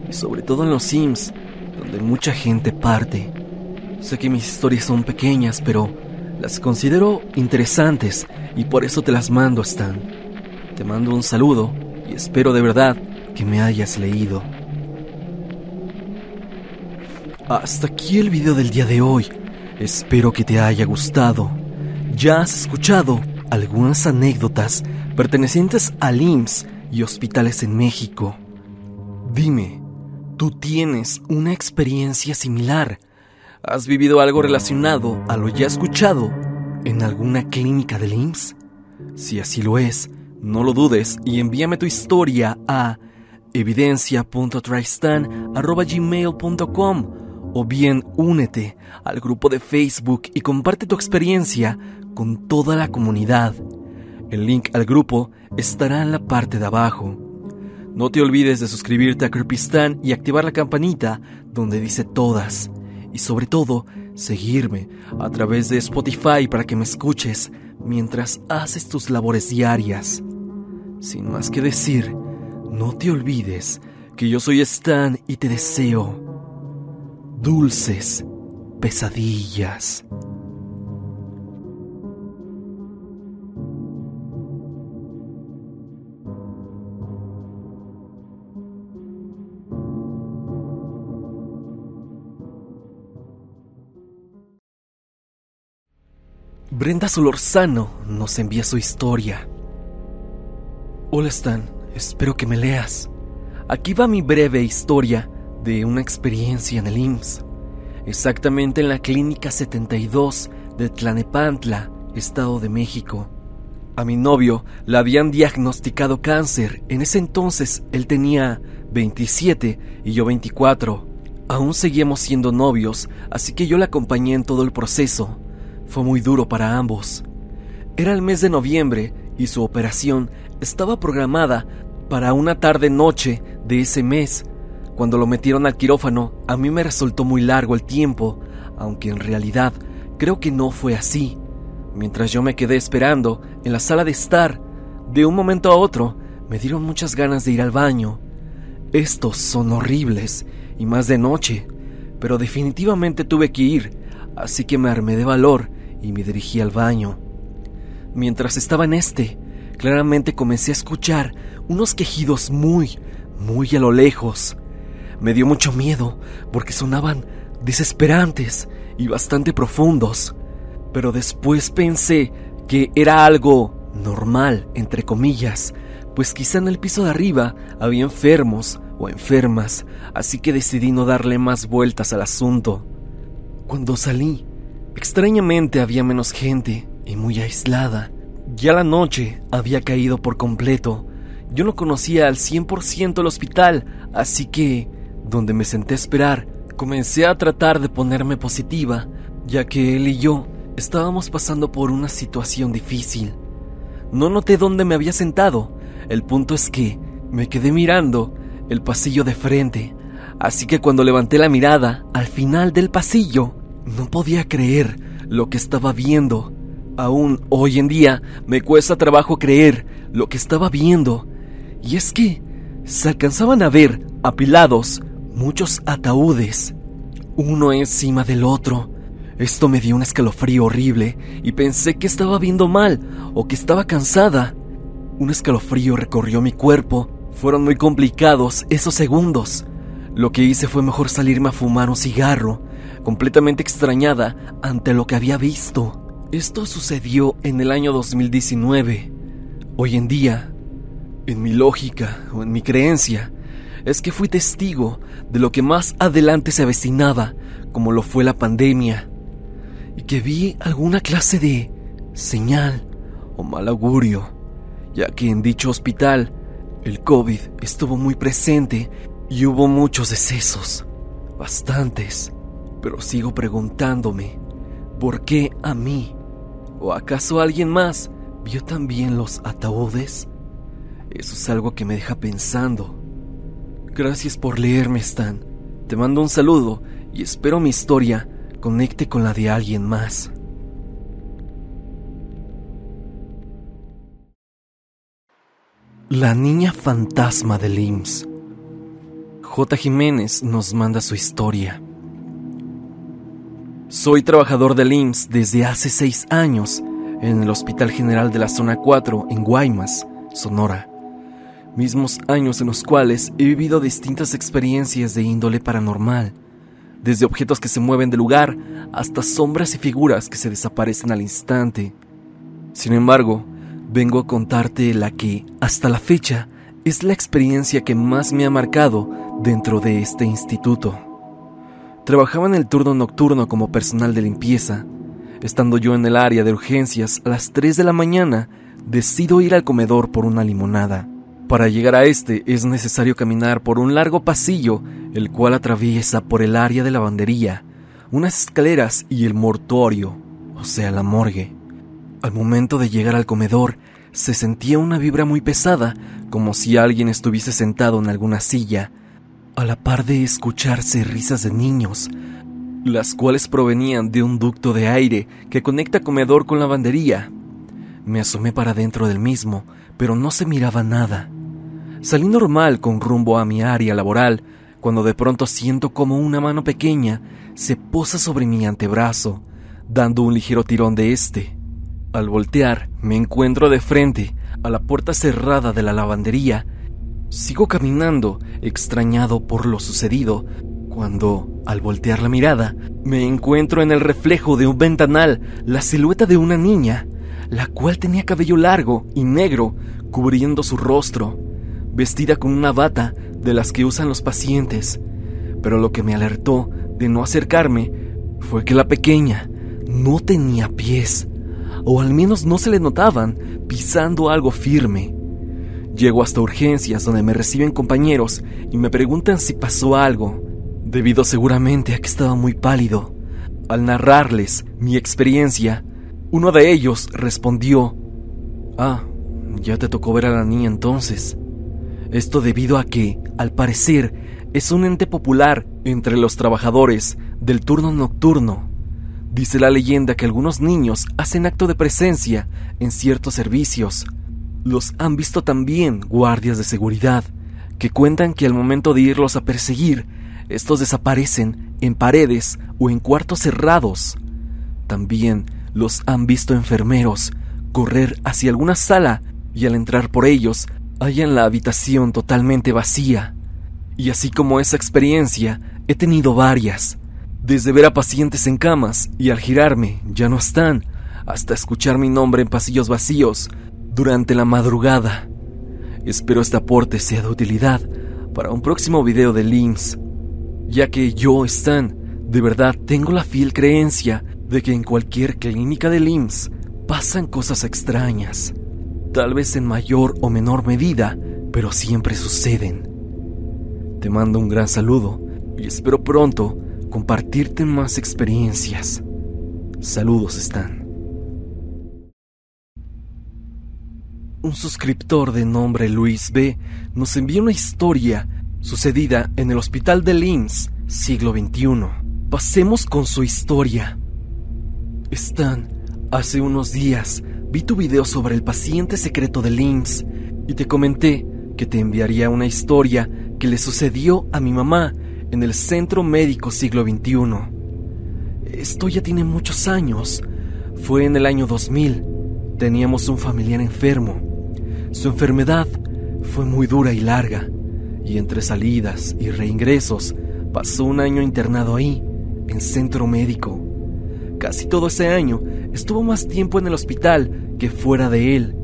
y sobre todo en los Sims, donde mucha gente parte. Sé que mis historias son pequeñas, pero las considero interesantes y por eso te las mando, Stan. Te mando un saludo y espero de verdad que me hayas leído. Hasta aquí el video del día de hoy. Espero que te haya gustado. Ya has escuchado algunas anécdotas pertenecientes al IMSS y hospitales en México. Dime, ¿tú tienes una experiencia similar? ¿Has vivido algo relacionado a lo ya escuchado en alguna clínica del IMSS? Si así lo es, no lo dudes y envíame tu historia a evidencia.tristan.gmail.com o bien únete al grupo de Facebook y comparte tu experiencia con toda la comunidad. El link al grupo estará en la parte de abajo. No te olvides de suscribirte a Creepistan y activar la campanita donde dice todas. Y sobre todo, seguirme a través de Spotify para que me escuches mientras haces tus labores diarias. Sin más que decir, no te olvides que yo soy Stan y te deseo dulces pesadillas. Brenda Solorzano nos envía su historia. Hola Stan, espero que me leas. Aquí va mi breve historia de una experiencia en el IMSS, exactamente en la Clínica 72 de Tlanepantla, Estado de México. A mi novio le habían diagnosticado cáncer. En ese entonces él tenía 27 y yo 24. Aún seguíamos siendo novios, así que yo le acompañé en todo el proceso. Fue muy duro para ambos. Era el mes de noviembre y su operación estaba programada para una tarde-noche de ese mes, cuando lo metieron al quirófano, a mí me resultó muy largo el tiempo, aunque en realidad creo que no fue así. Mientras yo me quedé esperando en la sala de estar, de un momento a otro me dieron muchas ganas de ir al baño. Estos son horribles, y más de noche, pero definitivamente tuve que ir, así que me armé de valor y me dirigí al baño. Mientras estaba en este, claramente comencé a escuchar unos quejidos muy, muy a lo lejos. Me dio mucho miedo porque sonaban desesperantes y bastante profundos, pero después pensé que era algo normal, entre comillas, pues quizá en el piso de arriba había enfermos o enfermas, así que decidí no darle más vueltas al asunto. Cuando salí, extrañamente había menos gente y muy aislada. Ya la noche había caído por completo. Yo no conocía al 100% el hospital, así que donde me senté a esperar, comencé a tratar de ponerme positiva, ya que él y yo estábamos pasando por una situación difícil. No noté dónde me había sentado, el punto es que me quedé mirando el pasillo de frente, así que cuando levanté la mirada al final del pasillo, no podía creer lo que estaba viendo. Aún hoy en día me cuesta trabajo creer lo que estaba viendo. Y es que se alcanzaban a ver apilados muchos ataúdes, uno encima del otro. Esto me dio un escalofrío horrible y pensé que estaba viendo mal o que estaba cansada. Un escalofrío recorrió mi cuerpo. Fueron muy complicados esos segundos. Lo que hice fue mejor salirme a fumar un cigarro, completamente extrañada ante lo que había visto. Esto sucedió en el año 2019. Hoy en día, en mi lógica o en mi creencia, es que fui testigo de lo que más adelante se avecinaba, como lo fue la pandemia, y que vi alguna clase de señal o mal augurio, ya que en dicho hospital el COVID estuvo muy presente Y hubo muchos decesos, bastantes, pero sigo preguntándome, ¿por qué a mí? ¿O acaso alguien más vio también los ataúdes? Eso es algo que me deja pensando. Gracias por leerme, Stan. Te mando un saludo y espero mi historia conecte con la de alguien más. La niña fantasma del IMSS. J. Jiménez nos manda su historia. Soy trabajador del IMSS desde hace seis años en el Hospital General de la Zona 4 en Guaymas, Sonora. Mismos años en los cuales he vivido distintas experiencias de índole paranormal, desde objetos que se mueven de lugar hasta sombras y figuras que se desaparecen al instante. Sin embargo, vengo a contarte la que, hasta la fecha, es la experiencia que más me ha marcado dentro de este instituto. Trabajaba en el turno nocturno como personal de limpieza. Estando yo en el área de urgencias a las 3 de la mañana, decido ir al comedor por una limonada. Para llegar a este es necesario caminar por un largo pasillo, el cual atraviesa por el área de lavandería, unas escaleras y el mortuorio, o sea, la morgue. Al momento de llegar al comedor, se sentía una vibra muy pesada, como si alguien estuviese sentado en alguna silla, a la par de escucharse risas de niños, las cuales provenían de un ducto de aire que conecta comedor con lavandería. Me asomé para dentro del mismo, pero no se miraba nada. Salí normal con rumbo a mi área laboral, cuando de pronto siento como una mano pequeña se posa sobre mi antebrazo, dando un ligero tirón de este. Al voltear, me encuentro de frente a la puerta cerrada de la lavandería. Sigo caminando, extrañado por lo sucedido, cuando, al voltear la mirada, me encuentro en el reflejo de un ventanal la silueta de una niña, la cual tenía cabello largo y negro cubriendo su rostro, vestida con una bata de las que usan los pacientes. Pero lo que me alertó de no acercarme fue que la pequeña no tenía pies o al menos no se le notaban, pisando algo firme. Llego hasta urgencias donde me reciben compañeros y me preguntan si pasó algo, debido seguramente a que estaba muy pálido. Al narrarles mi experiencia, uno de ellos respondió, Ah, ya te tocó ver a la niña entonces. Esto debido a que, al parecer, es un ente popular entre los trabajadores del turno nocturno Dice la leyenda que algunos niños hacen acto de presencia en ciertos servicios. Los han visto también guardias de seguridad, que cuentan que al momento de irlos a perseguir, estos desaparecen en paredes o en cuartos cerrados. También los han visto enfermeros correr hacia alguna sala y al entrar por ellos hallan la habitación totalmente vacía. Y así como esa experiencia, he tenido varias desde ver a pacientes en camas y al girarme ya no están, hasta escuchar mi nombre en pasillos vacíos durante la madrugada. Espero este aporte sea de utilidad para un próximo video de LIMS, ya que yo, Stan, de verdad tengo la fiel creencia de que en cualquier clínica de LIMS pasan cosas extrañas, tal vez en mayor o menor medida, pero siempre suceden. Te mando un gran saludo y espero pronto compartirte más experiencias. Saludos, Stan. Un suscriptor de nombre Luis B nos envía una historia sucedida en el hospital de Linz, siglo XXI. Pasemos con su historia. Stan, hace unos días vi tu video sobre el paciente secreto de Linz y te comenté que te enviaría una historia que le sucedió a mi mamá en el Centro Médico Siglo XXI. Esto ya tiene muchos años. Fue en el año 2000. Teníamos un familiar enfermo. Su enfermedad fue muy dura y larga, y entre salidas y reingresos pasó un año internado ahí, en centro médico. Casi todo ese año estuvo más tiempo en el hospital que fuera de él.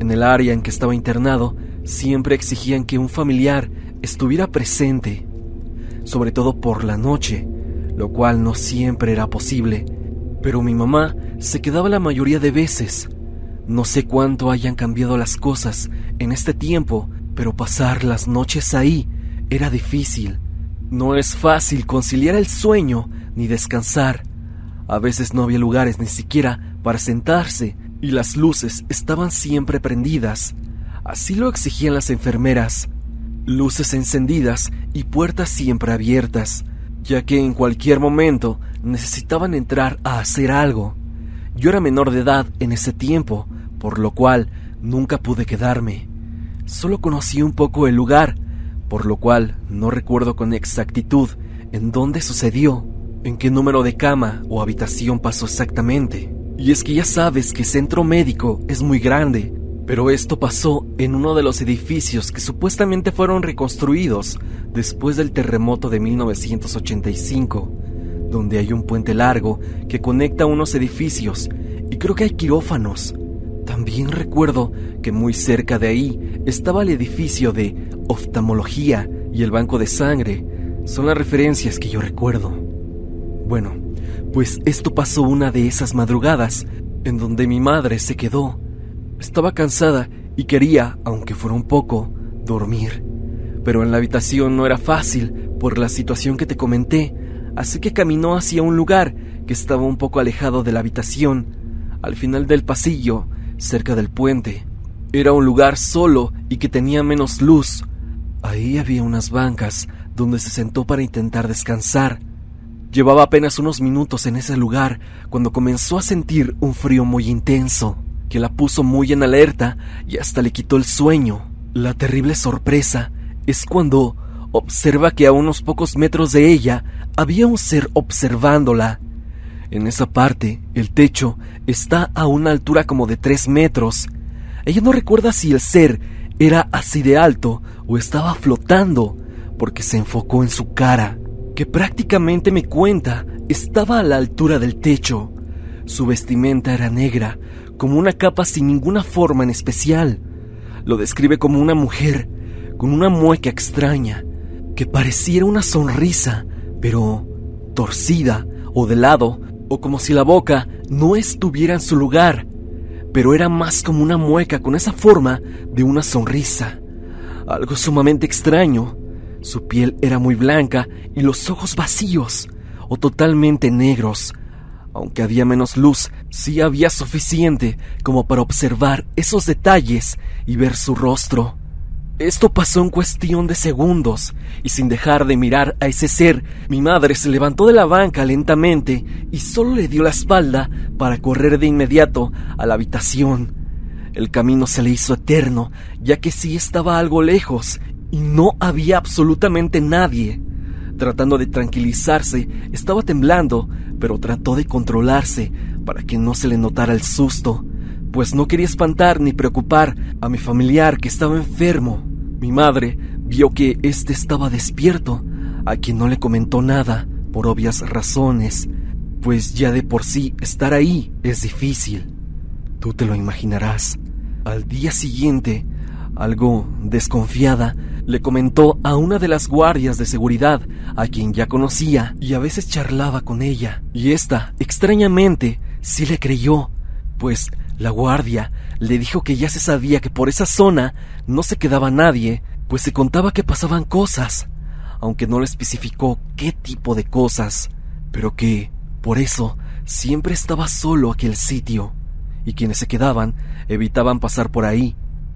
En el área en que estaba internado, siempre exigían que un familiar estuviera presente sobre todo por la noche, lo cual no siempre era posible, pero mi mamá se quedaba la mayoría de veces. No sé cuánto hayan cambiado las cosas en este tiempo, pero pasar las noches ahí era difícil. No es fácil conciliar el sueño ni descansar. A veces no había lugares ni siquiera para sentarse y las luces estaban siempre prendidas. Así lo exigían las enfermeras. Luces encendidas y puertas siempre abiertas, ya que en cualquier momento necesitaban entrar a hacer algo. Yo era menor de edad en ese tiempo, por lo cual nunca pude quedarme. Solo conocí un poco el lugar, por lo cual no recuerdo con exactitud en dónde sucedió, en qué número de cama o habitación pasó exactamente. Y es que ya sabes que centro médico es muy grande, pero esto pasó en uno de los edificios que supuestamente fueron reconstruidos después del terremoto de 1985, donde hay un puente largo que conecta unos edificios y creo que hay quirófanos. También recuerdo que muy cerca de ahí estaba el edificio de oftalmología y el banco de sangre. Son las referencias que yo recuerdo. Bueno, pues esto pasó una de esas madrugadas en donde mi madre se quedó estaba cansada y quería, aunque fuera un poco, dormir. Pero en la habitación no era fácil por la situación que te comenté, así que caminó hacia un lugar que estaba un poco alejado de la habitación, al final del pasillo, cerca del puente. Era un lugar solo y que tenía menos luz. Ahí había unas bancas donde se sentó para intentar descansar. Llevaba apenas unos minutos en ese lugar cuando comenzó a sentir un frío muy intenso que la puso muy en alerta y hasta le quitó el sueño. La terrible sorpresa es cuando observa que a unos pocos metros de ella había un ser observándola. En esa parte, el techo está a una altura como de tres metros. Ella no recuerda si el ser era así de alto o estaba flotando, porque se enfocó en su cara, que prácticamente me cuenta estaba a la altura del techo. Su vestimenta era negra, como una capa sin ninguna forma en especial. Lo describe como una mujer con una mueca extraña, que pareciera una sonrisa, pero torcida o de lado, o como si la boca no estuviera en su lugar, pero era más como una mueca con esa forma de una sonrisa. Algo sumamente extraño. Su piel era muy blanca y los ojos vacíos o totalmente negros, aunque había menos luz, sí había suficiente como para observar esos detalles y ver su rostro. Esto pasó en cuestión de segundos, y sin dejar de mirar a ese ser, mi madre se levantó de la banca lentamente y solo le dio la espalda para correr de inmediato a la habitación. El camino se le hizo eterno, ya que sí estaba algo lejos y no había absolutamente nadie. Tratando de tranquilizarse, estaba temblando, pero trató de controlarse para que no se le notara el susto, pues no quería espantar ni preocupar a mi familiar que estaba enfermo. Mi madre vio que éste estaba despierto, a quien no le comentó nada, por obvias razones, pues ya de por sí estar ahí es difícil. Tú te lo imaginarás. Al día siguiente, algo desconfiada, le comentó a una de las guardias de seguridad, a quien ya conocía y a veces charlaba con ella, y ésta, extrañamente, sí le creyó, pues la guardia le dijo que ya se sabía que por esa zona no se quedaba nadie, pues se contaba que pasaban cosas, aunque no le especificó qué tipo de cosas, pero que, por eso, siempre estaba solo aquel sitio, y quienes se quedaban evitaban pasar por ahí,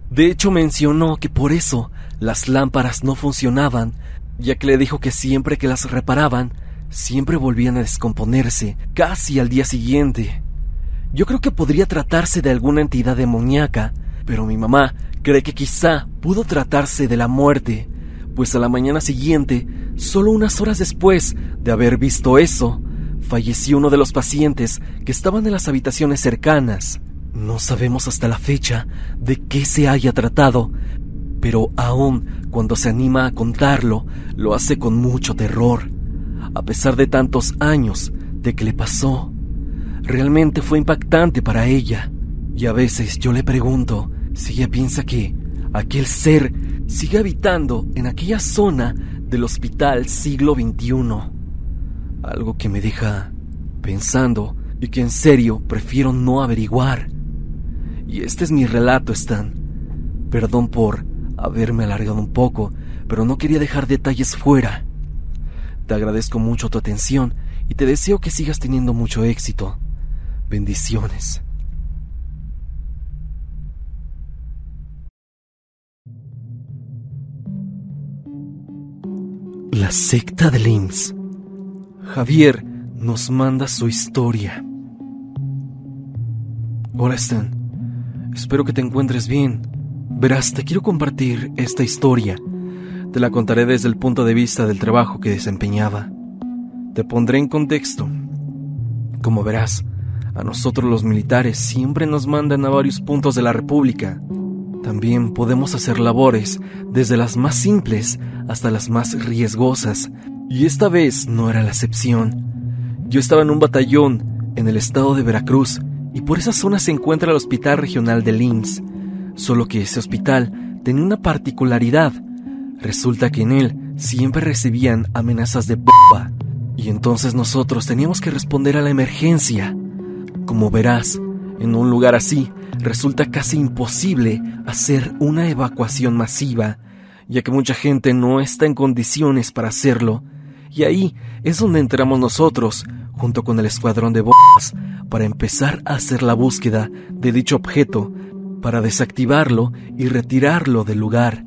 de hecho mencionó que por eso las lámparas no funcionaban, ya que le dijo que siempre que las reparaban, siempre volvían a descomponerse, casi al día siguiente. Yo creo que podría tratarse de alguna entidad demoníaca, pero mi mamá cree que quizá pudo tratarse de la muerte, pues a la mañana siguiente, solo unas horas después de haber visto eso, falleció uno de los pacientes que estaban en las habitaciones cercanas. No sabemos hasta la fecha de qué se haya tratado, pero aún cuando se anima a contarlo, lo hace con mucho terror, a pesar de tantos años de que le pasó. Realmente fue impactante para ella, y a veces yo le pregunto si ella piensa que aquel ser sigue habitando en aquella zona del hospital siglo XXI. Algo que me deja pensando y que en serio prefiero no averiguar. Y este es mi relato, Stan. Perdón por haberme alargado un poco, pero no quería dejar detalles fuera. Te agradezco mucho tu atención y te deseo que sigas teniendo mucho éxito. Bendiciones. La secta de Lims. Javier nos manda su historia. Hola Stan, espero que te encuentres bien. Verás, te quiero compartir esta historia. Te la contaré desde el punto de vista del trabajo que desempeñaba. Te pondré en contexto. Como verás, a nosotros los militares siempre nos mandan a varios puntos de la República. También podemos hacer labores desde las más simples hasta las más riesgosas, y esta vez no era la excepción. Yo estaba en un batallón en el estado de Veracruz y por esa zona se encuentra el Hospital Regional de LIMS, solo que ese hospital tenía una particularidad. Resulta que en él siempre recibían amenazas de bomba, y entonces nosotros teníamos que responder a la emergencia. Como verás, en un lugar así resulta casi imposible hacer una evacuación masiva, ya que mucha gente no está en condiciones para hacerlo, y ahí es donde entramos nosotros, junto con el escuadrón de bombas, para empezar a hacer la búsqueda de dicho objeto, para desactivarlo y retirarlo del lugar.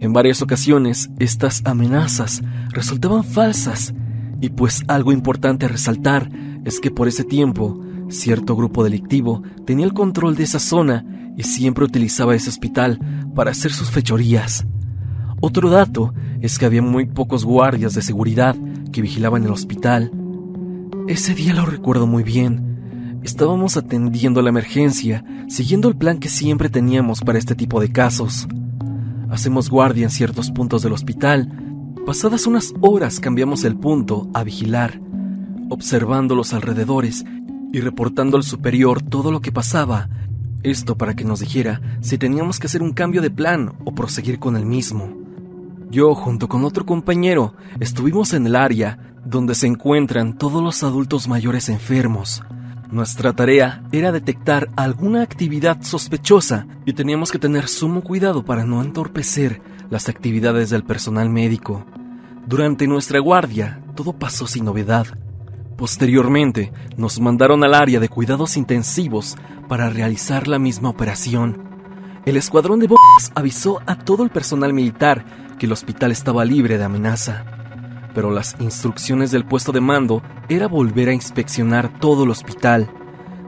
En varias ocasiones estas amenazas resultaban falsas, y pues algo importante a resaltar es que por ese tiempo cierto grupo delictivo tenía el control de esa zona y siempre utilizaba ese hospital para hacer sus fechorías. Otro dato es que había muy pocos guardias de seguridad que vigilaban el hospital. Ese día lo recuerdo muy bien, Estábamos atendiendo la emergencia, siguiendo el plan que siempre teníamos para este tipo de casos. Hacemos guardia en ciertos puntos del hospital. Pasadas unas horas cambiamos el punto a vigilar, observando los alrededores y reportando al superior todo lo que pasaba. Esto para que nos dijera si teníamos que hacer un cambio de plan o proseguir con el mismo. Yo, junto con otro compañero, estuvimos en el área donde se encuentran todos los adultos mayores enfermos. Nuestra tarea era detectar alguna actividad sospechosa y teníamos que tener sumo cuidado para no entorpecer las actividades del personal médico. Durante nuestra guardia, todo pasó sin novedad. Posteriormente, nos mandaron al área de cuidados intensivos para realizar la misma operación. El escuadrón de bombas avisó a todo el personal militar que el hospital estaba libre de amenaza pero las instrucciones del puesto de mando era volver a inspeccionar todo el hospital,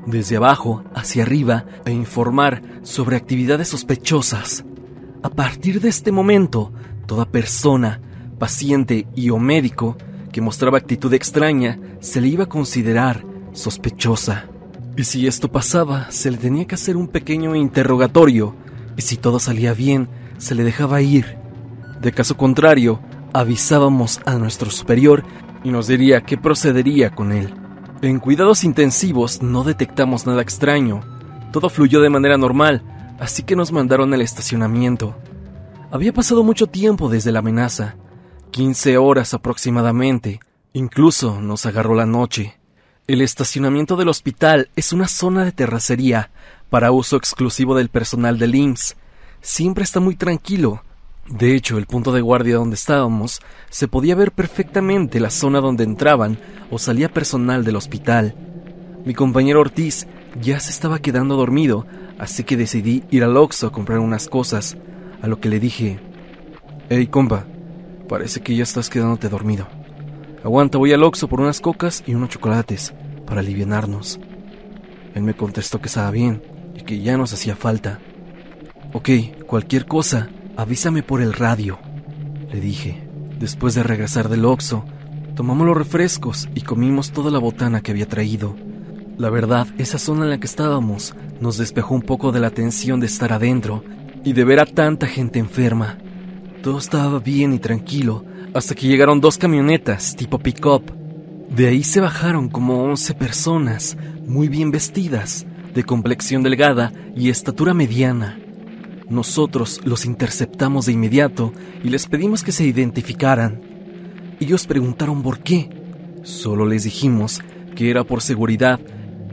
desde abajo hacia arriba, e informar sobre actividades sospechosas. A partir de este momento, toda persona, paciente y o médico que mostraba actitud extraña se le iba a considerar sospechosa. Y si esto pasaba, se le tenía que hacer un pequeño interrogatorio, y si todo salía bien, se le dejaba ir. De caso contrario, avisábamos a nuestro superior y nos diría qué procedería con él. En cuidados intensivos no detectamos nada extraño. Todo fluyó de manera normal, así que nos mandaron al estacionamiento. Había pasado mucho tiempo desde la amenaza, 15 horas aproximadamente. Incluso nos agarró la noche. El estacionamiento del hospital es una zona de terracería para uso exclusivo del personal del IMSS. Siempre está muy tranquilo, de hecho, el punto de guardia donde estábamos se podía ver perfectamente la zona donde entraban o salía personal del hospital. Mi compañero Ortiz ya se estaba quedando dormido, así que decidí ir al Oxxo a comprar unas cosas, a lo que le dije, Hey compa, parece que ya estás quedándote dormido. Aguanta, voy al Oxxo por unas cocas y unos chocolates, para alivianarnos. Él me contestó que estaba bien y que ya nos hacía falta. Ok, cualquier cosa, Avísame por el radio, le dije. Después de regresar del Oxxo, tomamos los refrescos y comimos toda la botana que había traído. La verdad, esa zona en la que estábamos nos despejó un poco de la tensión de estar adentro y de ver a tanta gente enferma. Todo estaba bien y tranquilo hasta que llegaron dos camionetas tipo pick-up. De ahí se bajaron como 11 personas, muy bien vestidas, de complexión delgada y estatura mediana. Nosotros los interceptamos de inmediato y les pedimos que se identificaran. Ellos preguntaron por qué. Solo les dijimos que era por seguridad,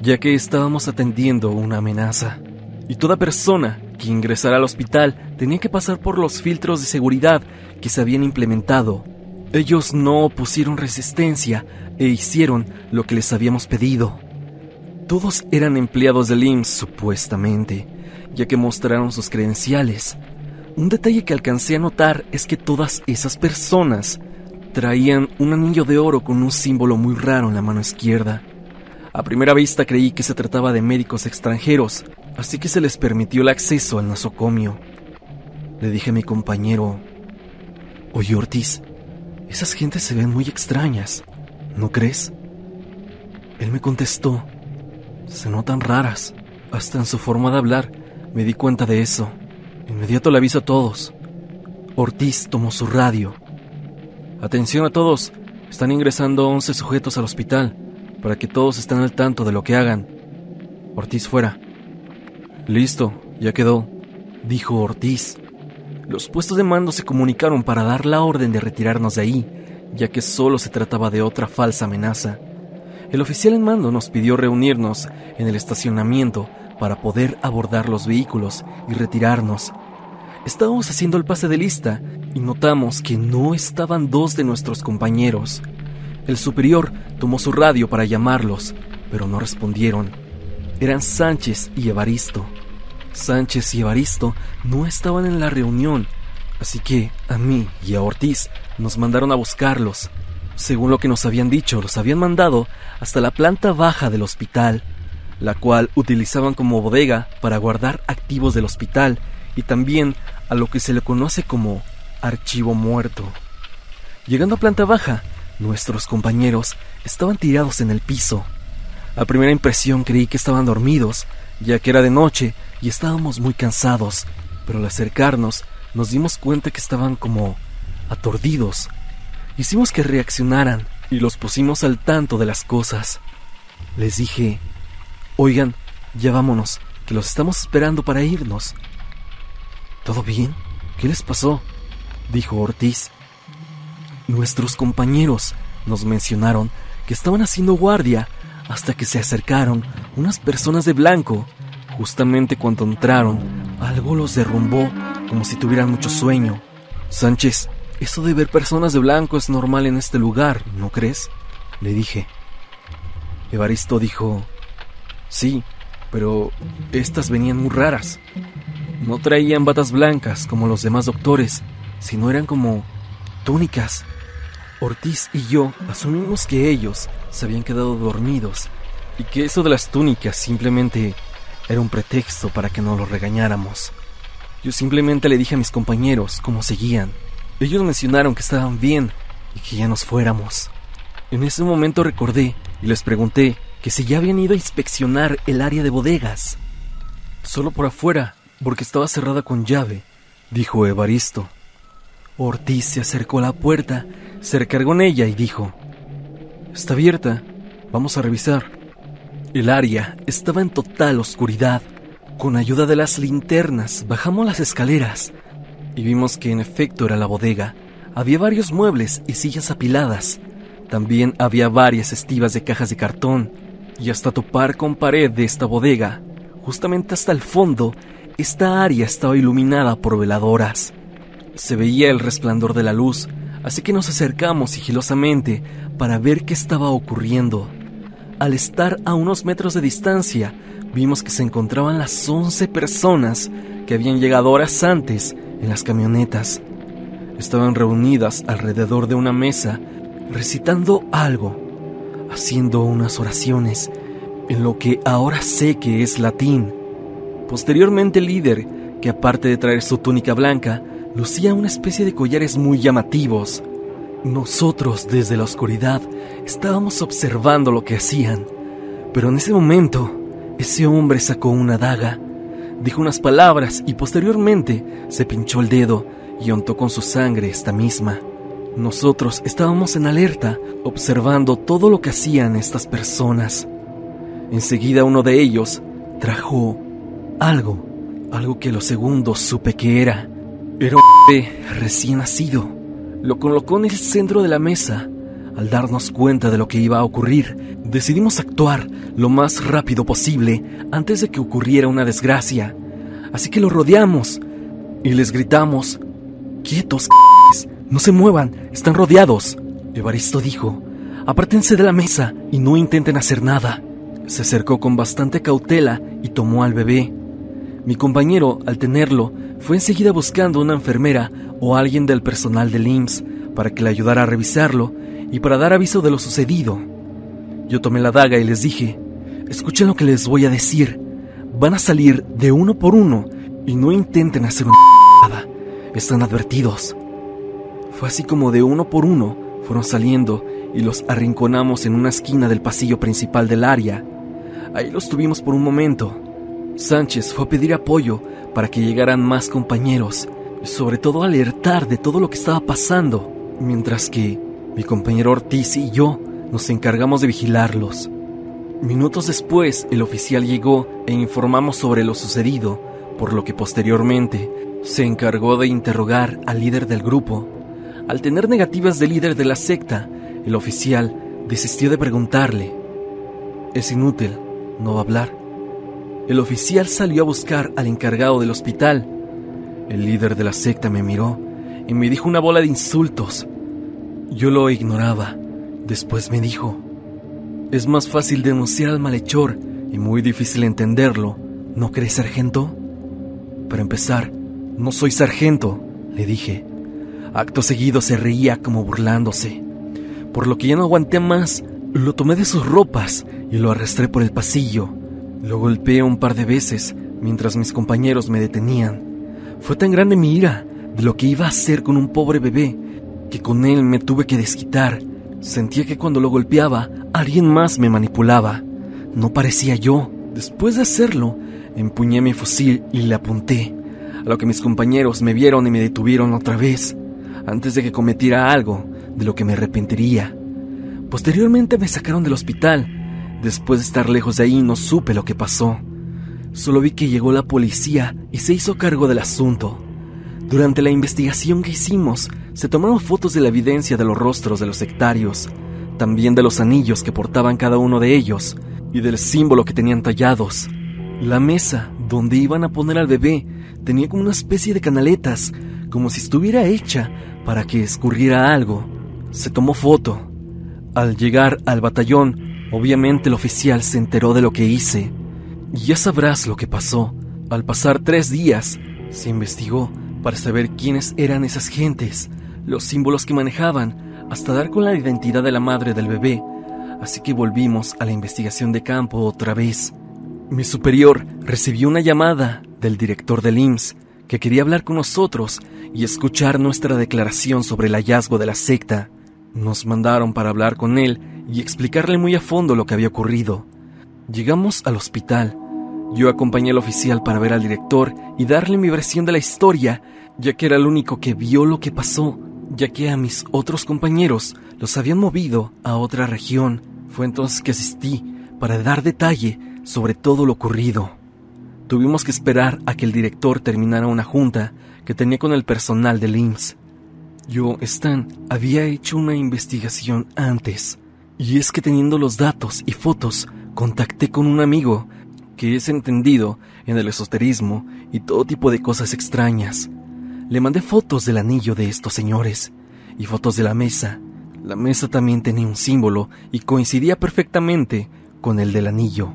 ya que estábamos atendiendo una amenaza. Y toda persona que ingresar al hospital tenía que pasar por los filtros de seguridad que se habían implementado. Ellos no opusieron resistencia e hicieron lo que les habíamos pedido. Todos eran empleados del IMSS, supuestamente, ya que mostraron sus credenciales. Un detalle que alcancé a notar es que todas esas personas traían un anillo de oro con un símbolo muy raro en la mano izquierda. A primera vista creí que se trataba de médicos extranjeros, así que se les permitió el acceso al nosocomio. Le dije a mi compañero, Oye Ortiz, esas gentes se ven muy extrañas, ¿no crees? Él me contestó, se notan raras, hasta en su forma de hablar me di cuenta de eso. Inmediato le aviso a todos. Ortiz tomó su radio. Atención a todos, están ingresando 11 sujetos al hospital para que todos estén al tanto de lo que hagan. Ortiz fuera. Listo, ya quedó, dijo Ortiz. Los puestos de mando se comunicaron para dar la orden de retirarnos de ahí, ya que solo se trataba de otra falsa amenaza. El oficial en mando nos pidió reunirnos en el estacionamiento para poder abordar los vehículos y retirarnos. Estábamos haciendo el pase de lista y notamos que no estaban dos de nuestros compañeros. El superior tomó su radio para llamarlos, pero no respondieron. Eran Sánchez y Evaristo. Sánchez y Evaristo no estaban en la reunión, así que a mí y a Ortiz nos mandaron a buscarlos. Según lo que nos habían dicho, los habían mandado hasta la planta baja del hospital, la cual utilizaban como bodega para guardar activos del hospital y también a lo que se le conoce como archivo muerto. Llegando a planta baja, nuestros compañeros estaban tirados en el piso. A primera impresión creí que estaban dormidos, ya que era de noche y estábamos muy cansados, pero al acercarnos nos dimos cuenta que estaban como aturdidos. Hicimos que reaccionaran y los pusimos al tanto de las cosas. Les dije, oigan, ya vámonos, que los estamos esperando para irnos. ¿Todo bien? ¿Qué les pasó? dijo Ortiz. Nuestros compañeros nos mencionaron que estaban haciendo guardia hasta que se acercaron unas personas de blanco. Justamente cuando entraron, algo los derrumbó como si tuvieran mucho sueño. Sánchez, eso de ver personas de blanco es normal en este lugar, ¿no crees? Le dije. Evaristo dijo, sí, pero estas venían muy raras. No traían batas blancas como los demás doctores, sino eran como túnicas. Ortiz y yo asumimos que ellos se habían quedado dormidos y que eso de las túnicas simplemente era un pretexto para que no los regañáramos. Yo simplemente le dije a mis compañeros cómo seguían. Ellos mencionaron que estaban bien y que ya nos fuéramos. En ese momento recordé y les pregunté que si ya habían ido a inspeccionar el área de bodegas. Solo por afuera, porque estaba cerrada con llave, dijo Evaristo. Ortiz se acercó a la puerta, se recargó en ella y dijo, Está abierta, vamos a revisar. El área estaba en total oscuridad. Con ayuda de las linternas bajamos las escaleras y vimos que en efecto era la bodega. Había varios muebles y sillas apiladas. También había varias estivas de cajas de cartón. Y hasta topar con pared de esta bodega, justamente hasta el fondo, esta área estaba iluminada por veladoras. Se veía el resplandor de la luz, así que nos acercamos sigilosamente para ver qué estaba ocurriendo. Al estar a unos metros de distancia, vimos que se encontraban las once personas que habían llegado horas antes en las camionetas. Estaban reunidas alrededor de una mesa, recitando algo, haciendo unas oraciones en lo que ahora sé que es latín. Posteriormente el líder, que aparte de traer su túnica blanca, lucía una especie de collares muy llamativos. Nosotros desde la oscuridad estábamos observando lo que hacían, pero en ese momento ese hombre sacó una daga dijo unas palabras y posteriormente se pinchó el dedo y untó con su sangre esta misma. Nosotros estábamos en alerta, observando todo lo que hacían estas personas. Enseguida uno de ellos trajo algo, algo que los segundos supe que era. Era un recién nacido. Lo colocó en el centro de la mesa. Al darnos cuenta de lo que iba a ocurrir, decidimos actuar lo más rápido posible antes de que ocurriera una desgracia. así que lo rodeamos y les gritamos, quietos, no se muevan, están rodeados. Evaristo dijo, apártense de la mesa y no intenten hacer nada. Se acercó con bastante cautela y tomó al bebé. Mi compañero, al tenerlo, fue enseguida buscando una enfermera o alguien del personal del IMSS para que le ayudara a revisarlo y para dar aviso de lo sucedido. Yo tomé la daga y les dije, escuchen lo que les voy a decir. Van a salir de uno por uno y no intenten hacer una. Están advertidos. Fue así como de uno por uno fueron saliendo y los arrinconamos en una esquina del pasillo principal del área. Ahí los tuvimos por un momento. Sánchez fue a pedir apoyo para que llegaran más compañeros, sobre todo alertar de todo lo que estaba pasando, mientras que mi compañero Ortiz y yo nos encargamos de vigilarlos. Minutos después, el oficial llegó e informamos sobre lo sucedido, por lo que posteriormente se encargó de interrogar al líder del grupo. Al tener negativas del líder de la secta, el oficial desistió de preguntarle. Es inútil, no va a hablar. El oficial salió a buscar al encargado del hospital. El líder de la secta me miró y me dijo una bola de insultos. Yo lo ignoraba. Después me dijo, es más fácil denunciar al malhechor y muy difícil entenderlo, ¿no crees, sargento? Para empezar, no soy sargento, le dije. Acto seguido se reía como burlándose. Por lo que ya no aguanté más, lo tomé de sus ropas y lo arrastré por el pasillo. Lo golpeé un par de veces mientras mis compañeros me detenían. Fue tan grande mi ira de lo que iba a hacer con un pobre bebé que con él me tuve que desquitar. Sentía que cuando lo golpeaba, alguien más me manipulaba. No parecía yo. Después de hacerlo, empuñé mi fusil y le apunté, a lo que mis compañeros me vieron y me detuvieron otra vez, antes de que cometiera algo de lo que me arrepentiría. Posteriormente me sacaron del hospital. Después de estar lejos de ahí no supe lo que pasó. Solo vi que llegó la policía y se hizo cargo del asunto. Durante la investigación que hicimos, se tomaron fotos de la evidencia de los rostros de los sectarios, también de los anillos que portaban cada uno de ellos y del símbolo que tenían tallados. La mesa donde iban a poner al bebé tenía como una especie de canaletas, como si estuviera hecha para que escurriera algo. Se tomó foto. Al llegar al batallón, obviamente el oficial se enteró de lo que hice. Y ya sabrás lo que pasó. Al pasar tres días, se investigó para saber quiénes eran esas gentes, los símbolos que manejaban, hasta dar con la identidad de la madre del bebé. Así que volvimos a la investigación de campo otra vez. Mi superior recibió una llamada del director del IMSS que quería hablar con nosotros y escuchar nuestra declaración sobre el hallazgo de la secta. Nos mandaron para hablar con él y explicarle muy a fondo lo que había ocurrido. Llegamos al hospital yo acompañé al oficial para ver al director y darle mi versión de la historia, ya que era el único que vio lo que pasó, ya que a mis otros compañeros los habían movido a otra región. Fue entonces que asistí para dar detalle sobre todo lo ocurrido. Tuvimos que esperar a que el director terminara una junta que tenía con el personal del IMSS. Yo, Stan, había hecho una investigación antes, y es que teniendo los datos y fotos, contacté con un amigo que es entendido en el esoterismo y todo tipo de cosas extrañas. Le mandé fotos del anillo de estos señores y fotos de la mesa. La mesa también tenía un símbolo y coincidía perfectamente con el del anillo.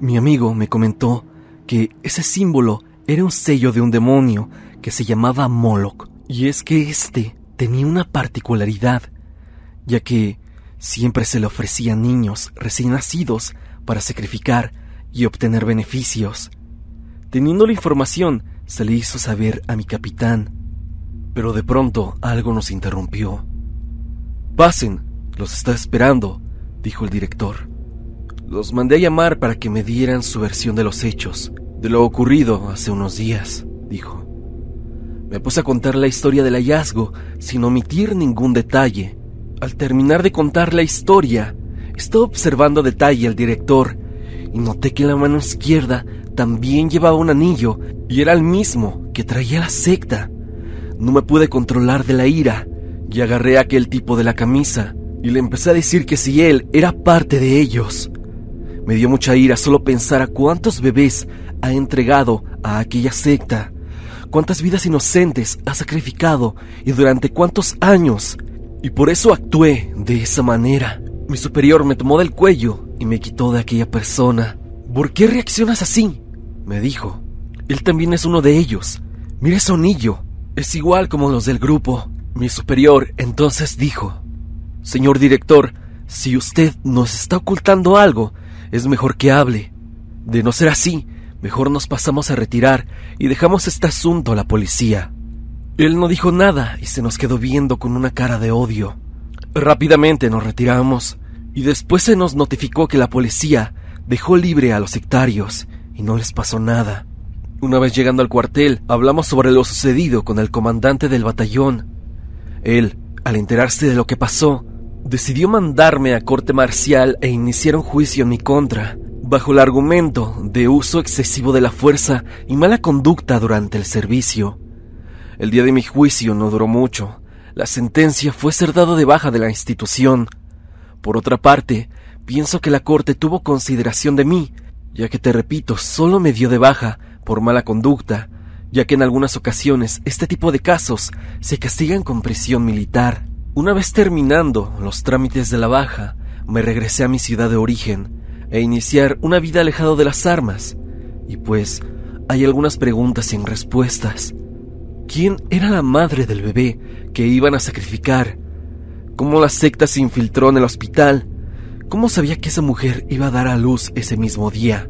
Mi amigo me comentó que ese símbolo era un sello de un demonio que se llamaba Moloch, y es que éste tenía una particularidad, ya que siempre se le ofrecían niños recién nacidos para sacrificar y obtener beneficios. Teniendo la información, se le hizo saber a mi capitán, pero de pronto algo nos interrumpió. Pasen, los está esperando, dijo el director. Los mandé a llamar para que me dieran su versión de los hechos, de lo ocurrido hace unos días, dijo. Me puse a contar la historia del hallazgo sin omitir ningún detalle. Al terminar de contar la historia, estaba observando detalle al director y noté que la mano izquierda también llevaba un anillo y era el mismo que traía la secta. No me pude controlar de la ira y agarré a aquel tipo de la camisa y le empecé a decir que si él era parte de ellos. Me dio mucha ira solo pensar a cuántos bebés ha entregado a aquella secta, cuántas vidas inocentes ha sacrificado y durante cuántos años. Y por eso actué de esa manera. Mi superior me tomó del cuello y me quitó de aquella persona. ¿Por qué reaccionas así? me dijo. Él también es uno de ellos. Mira ese anillo. Es igual como los del grupo. Mi superior entonces dijo, Señor director, si usted nos está ocultando algo, es mejor que hable. De no ser así, mejor nos pasamos a retirar y dejamos este asunto a la policía. Él no dijo nada y se nos quedó viendo con una cara de odio. Rápidamente nos retiramos y después se nos notificó que la policía dejó libre a los sectarios y no les pasó nada. Una vez llegando al cuartel, hablamos sobre lo sucedido con el comandante del batallón. Él, al enterarse de lo que pasó, decidió mandarme a corte marcial e iniciar un juicio en mi contra, bajo el argumento de uso excesivo de la fuerza y mala conducta durante el servicio. El día de mi juicio no duró mucho. La sentencia fue ser dado de baja de la institución. Por otra parte, pienso que la corte tuvo consideración de mí, ya que te repito, solo me dio de baja por mala conducta, ya que en algunas ocasiones este tipo de casos se castigan con prisión militar. Una vez terminando los trámites de la baja, me regresé a mi ciudad de origen e iniciar una vida alejado de las armas. Y pues, hay algunas preguntas sin respuestas. ¿Quién era la madre del bebé que iban a sacrificar? ¿Cómo la secta se infiltró en el hospital? ¿Cómo sabía que esa mujer iba a dar a luz ese mismo día?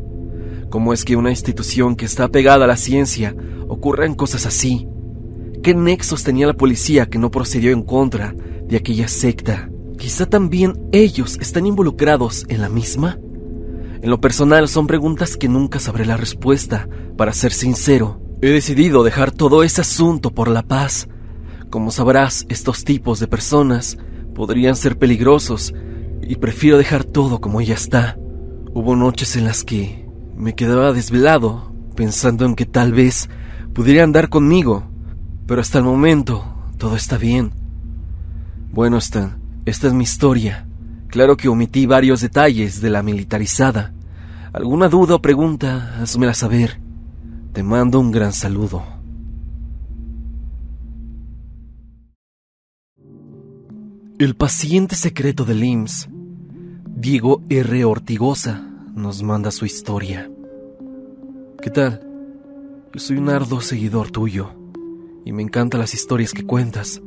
¿Cómo es que una institución que está pegada a la ciencia ocurran cosas así? ¿Qué nexos tenía la policía que no procedió en contra de aquella secta? Quizá también ellos están involucrados en la misma. En lo personal son preguntas que nunca sabré la respuesta, para ser sincero. He decidido dejar todo ese asunto por la paz. Como sabrás, estos tipos de personas podrían ser peligrosos y prefiero dejar todo como ya está. Hubo noches en las que me quedaba desvelado pensando en que tal vez pudiera andar conmigo pero hasta el momento, todo está bien. Bueno, Stan, esta es mi historia. Claro que omití varios detalles de la militarizada. ¿Alguna duda o pregunta? Házmela saber. Te mando un gran saludo. El paciente secreto del IMSS, Diego R. Ortigosa, nos manda su historia. ¿Qué tal? Yo soy un arduo seguidor tuyo y me encantan las historias que cuentas.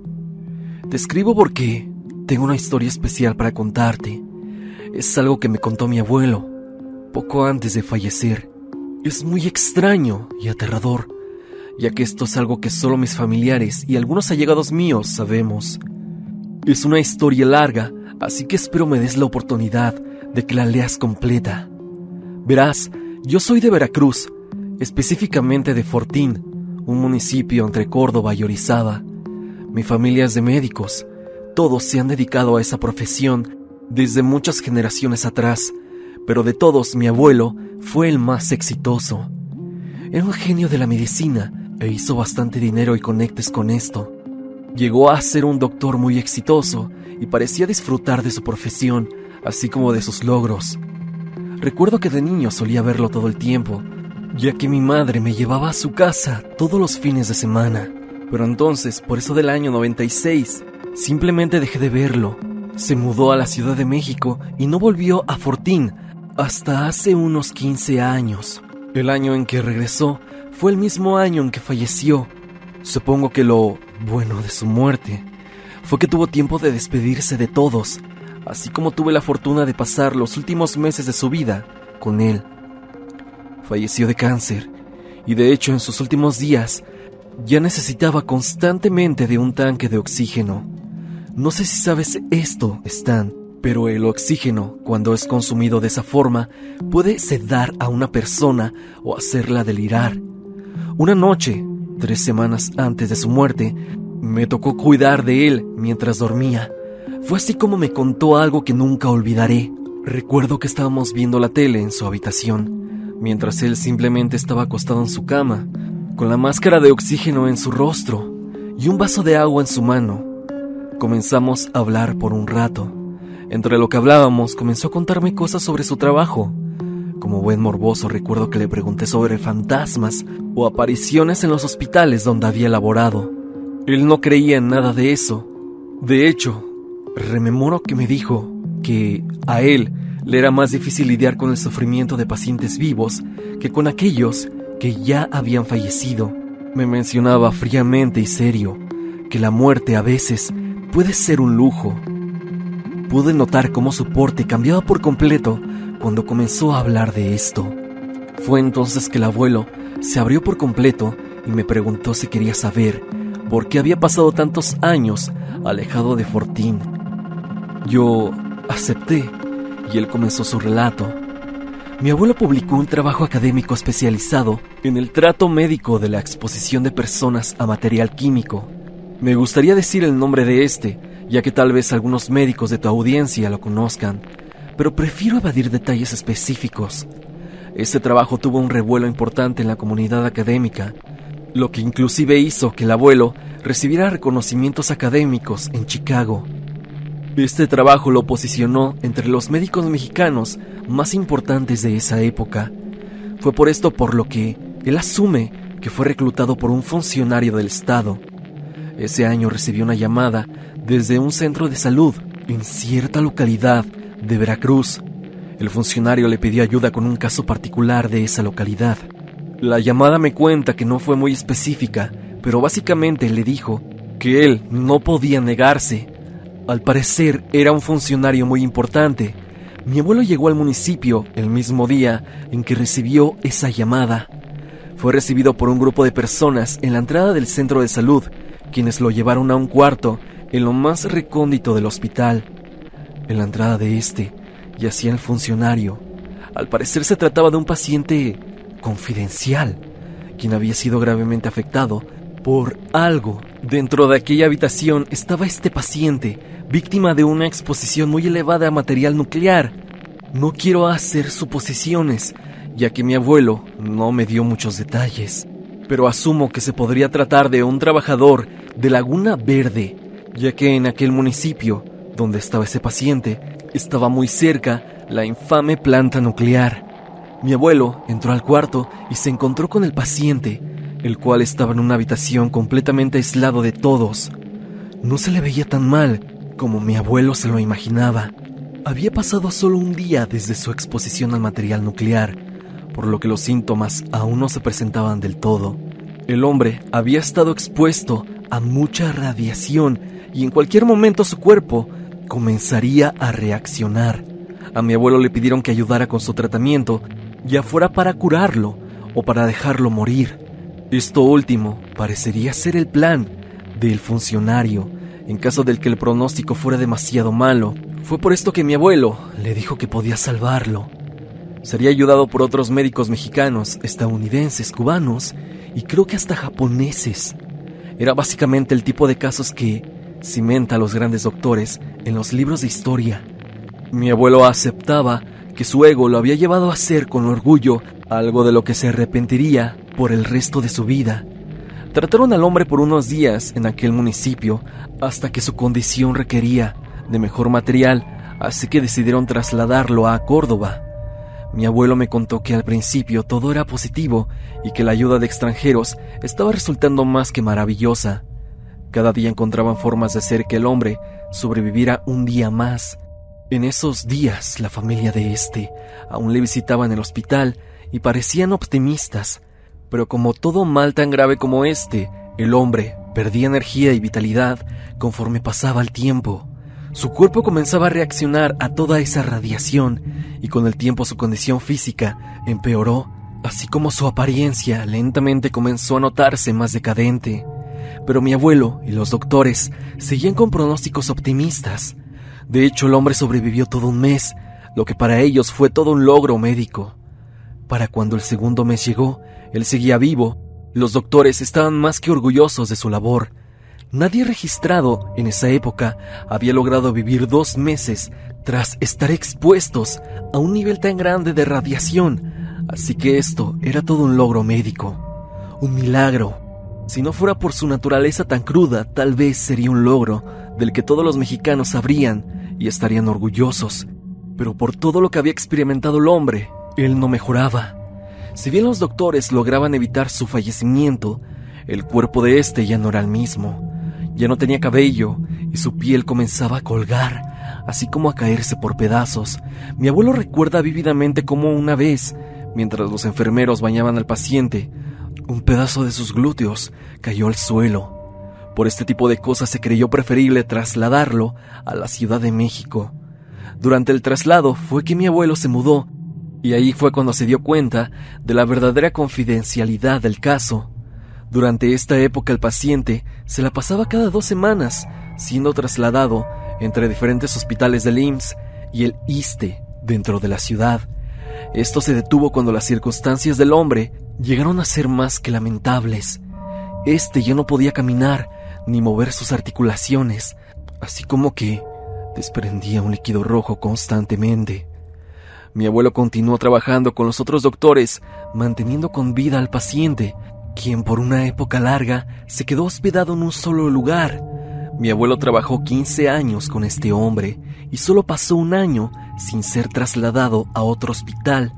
Te escribo porque tengo una historia especial para contarte. Es algo que me contó mi abuelo poco antes de fallecer. Es muy extraño y aterrador, ya que esto es algo que solo mis familiares y algunos allegados míos sabemos. Es una historia larga, así que espero me des la oportunidad de que la leas completa. Verás, yo soy de Veracruz, específicamente de Fortín, un municipio entre Córdoba y Orizaba. Mi familia es de médicos. Todos se han dedicado a esa profesión desde muchas generaciones atrás, pero de todos mi abuelo fue el más exitoso. Era un genio de la medicina e hizo bastante dinero y conectes con esto. Llegó a ser un doctor muy exitoso y parecía disfrutar de su profesión, así como de sus logros. Recuerdo que de niño solía verlo todo el tiempo, ya que mi madre me llevaba a su casa todos los fines de semana. Pero entonces, por eso del año 96, simplemente dejé de verlo. Se mudó a la Ciudad de México y no volvió a Fortín hasta hace unos 15 años. El año en que regresó fue el mismo año en que falleció. Supongo que lo bueno de su muerte fue que tuvo tiempo de despedirse de todos, así como tuve la fortuna de pasar los últimos meses de su vida con él falleció de cáncer y de hecho en sus últimos días ya necesitaba constantemente de un tanque de oxígeno. No sé si sabes esto, Stan, pero el oxígeno, cuando es consumido de esa forma, puede sedar a una persona o hacerla delirar. Una noche, tres semanas antes de su muerte, me tocó cuidar de él mientras dormía. Fue así como me contó algo que nunca olvidaré. Recuerdo que estábamos viendo la tele en su habitación mientras él simplemente estaba acostado en su cama, con la máscara de oxígeno en su rostro y un vaso de agua en su mano. Comenzamos a hablar por un rato. Entre lo que hablábamos, comenzó a contarme cosas sobre su trabajo, Como buen morboso recuerdo que le pregunté sobre fantasmas o apariciones en los hospitales donde había laborado. Él no creía en nada de eso. De hecho, rememoro que me dijo que a él le era más difícil lidiar con el sufrimiento de pacientes vivos que con aquellos que ya habían fallecido. Me mencionaba fríamente y serio que la muerte a veces puede ser un lujo. Pude notar cómo su porte cambiaba por completo cuando comenzó a hablar de esto. Fue entonces que el abuelo se abrió por completo y me preguntó si quería saber por qué había pasado tantos años alejado de Fortín. Yo acepté y él comenzó su relato. Mi abuelo publicó un trabajo académico especializado en el trato médico de la exposición de personas a material químico. Me gustaría decir el nombre de este, ya que tal vez algunos médicos de tu audiencia lo conozcan, pero prefiero evadir detalles específicos. Este trabajo tuvo un revuelo importante en la comunidad académica, lo que inclusive hizo que el abuelo recibiera reconocimientos académicos en Chicago. Este trabajo lo posicionó entre los médicos mexicanos más importantes de esa época. Fue por esto por lo que él asume que fue reclutado por un funcionario del Estado. Ese año recibió una llamada desde un centro de salud en cierta localidad de Veracruz. El funcionario le pidió ayuda con un caso particular de esa localidad. La llamada me cuenta que no fue muy específica, pero básicamente le dijo que él no podía negarse. Al parecer era un funcionario muy importante. Mi abuelo llegó al municipio el mismo día en que recibió esa llamada. Fue recibido por un grupo de personas en la entrada del centro de salud, quienes lo llevaron a un cuarto en lo más recóndito del hospital. En la entrada de este yacía el funcionario. Al parecer se trataba de un paciente confidencial, quien había sido gravemente afectado por algo. Dentro de aquella habitación estaba este paciente, víctima de una exposición muy elevada a material nuclear. No quiero hacer suposiciones, ya que mi abuelo no me dio muchos detalles, pero asumo que se podría tratar de un trabajador de Laguna Verde, ya que en aquel municipio donde estaba ese paciente estaba muy cerca la infame planta nuclear. Mi abuelo entró al cuarto y se encontró con el paciente, el cual estaba en una habitación completamente aislado de todos. No se le veía tan mal como mi abuelo se lo imaginaba. Había pasado solo un día desde su exposición al material nuclear, por lo que los síntomas aún no se presentaban del todo. El hombre había estado expuesto a mucha radiación y en cualquier momento su cuerpo comenzaría a reaccionar. A mi abuelo le pidieron que ayudara con su tratamiento ya fuera para curarlo o para dejarlo morir. Esto último parecería ser el plan del funcionario en caso del que el pronóstico fuera demasiado malo. Fue por esto que mi abuelo le dijo que podía salvarlo. Sería ayudado por otros médicos mexicanos, estadounidenses, cubanos y creo que hasta japoneses. Era básicamente el tipo de casos que cimenta a los grandes doctores en los libros de historia. Mi abuelo aceptaba que su ego lo había llevado a hacer con orgullo algo de lo que se arrepentiría por el resto de su vida. Trataron al hombre por unos días en aquel municipio hasta que su condición requería de mejor material, así que decidieron trasladarlo a Córdoba. Mi abuelo me contó que al principio todo era positivo y que la ayuda de extranjeros estaba resultando más que maravillosa. Cada día encontraban formas de hacer que el hombre sobreviviera un día más en esos días la familia de este aún le visitaba en el hospital y parecían optimistas, pero como todo mal tan grave como este, el hombre perdía energía y vitalidad conforme pasaba el tiempo. Su cuerpo comenzaba a reaccionar a toda esa radiación y con el tiempo su condición física empeoró, así como su apariencia lentamente comenzó a notarse más decadente. Pero mi abuelo y los doctores seguían con pronósticos optimistas. De hecho, el hombre sobrevivió todo un mes, lo que para ellos fue todo un logro médico. Para cuando el segundo mes llegó, él seguía vivo. Los doctores estaban más que orgullosos de su labor. Nadie registrado en esa época había logrado vivir dos meses tras estar expuestos a un nivel tan grande de radiación, así que esto era todo un logro médico, un milagro. Si no fuera por su naturaleza tan cruda, tal vez sería un logro del que todos los mexicanos sabrían y estarían orgullosos, pero por todo lo que había experimentado el hombre Él no mejoraba. Si bien los doctores lograban evitar su fallecimiento, el cuerpo de este ya no era el mismo. Ya no tenía cabello y su piel comenzaba a colgar, así como a caerse por pedazos. Mi abuelo recuerda vívidamente cómo una vez, mientras los enfermeros bañaban al paciente, un pedazo de sus glúteos cayó al suelo. Por este tipo de cosas se creyó preferible trasladarlo a la Ciudad de México. Durante el traslado fue que mi abuelo se mudó, y ahí fue cuando se dio cuenta de la verdadera confidencialidad del caso. Durante esta época el paciente se la pasaba cada dos semanas siendo trasladado entre diferentes hospitales del IMSS y el ISTE dentro de la ciudad. Esto se detuvo cuando las circunstancias del hombre llegaron a ser más que lamentables. Este ya no podía caminar ni mover sus articulaciones, así como que desprendía un líquido rojo constantemente. Mi abuelo continuó trabajando con los otros doctores, manteniendo con vida al paciente quien por una época larga se quedó hospedado en un solo lugar. Mi abuelo trabajó 15 años con este hombre y solo pasó un año sin ser trasladado a otro hospital.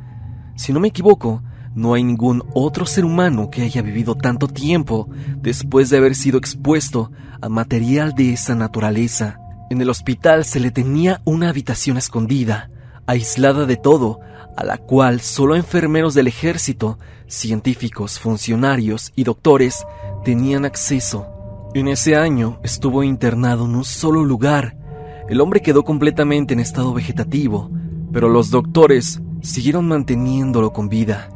Si no me equivoco, no hay ningún otro ser humano que haya vivido tanto tiempo después de haber sido expuesto a material de esa naturaleza. En el hospital se le tenía una habitación escondida, aislada de todo, a la cual solo enfermeros del ejército, científicos, funcionarios y doctores tenían acceso. En ese año estuvo internado en un solo lugar. El hombre quedó completamente en estado vegetativo, pero los doctores siguieron manteniéndolo con vida.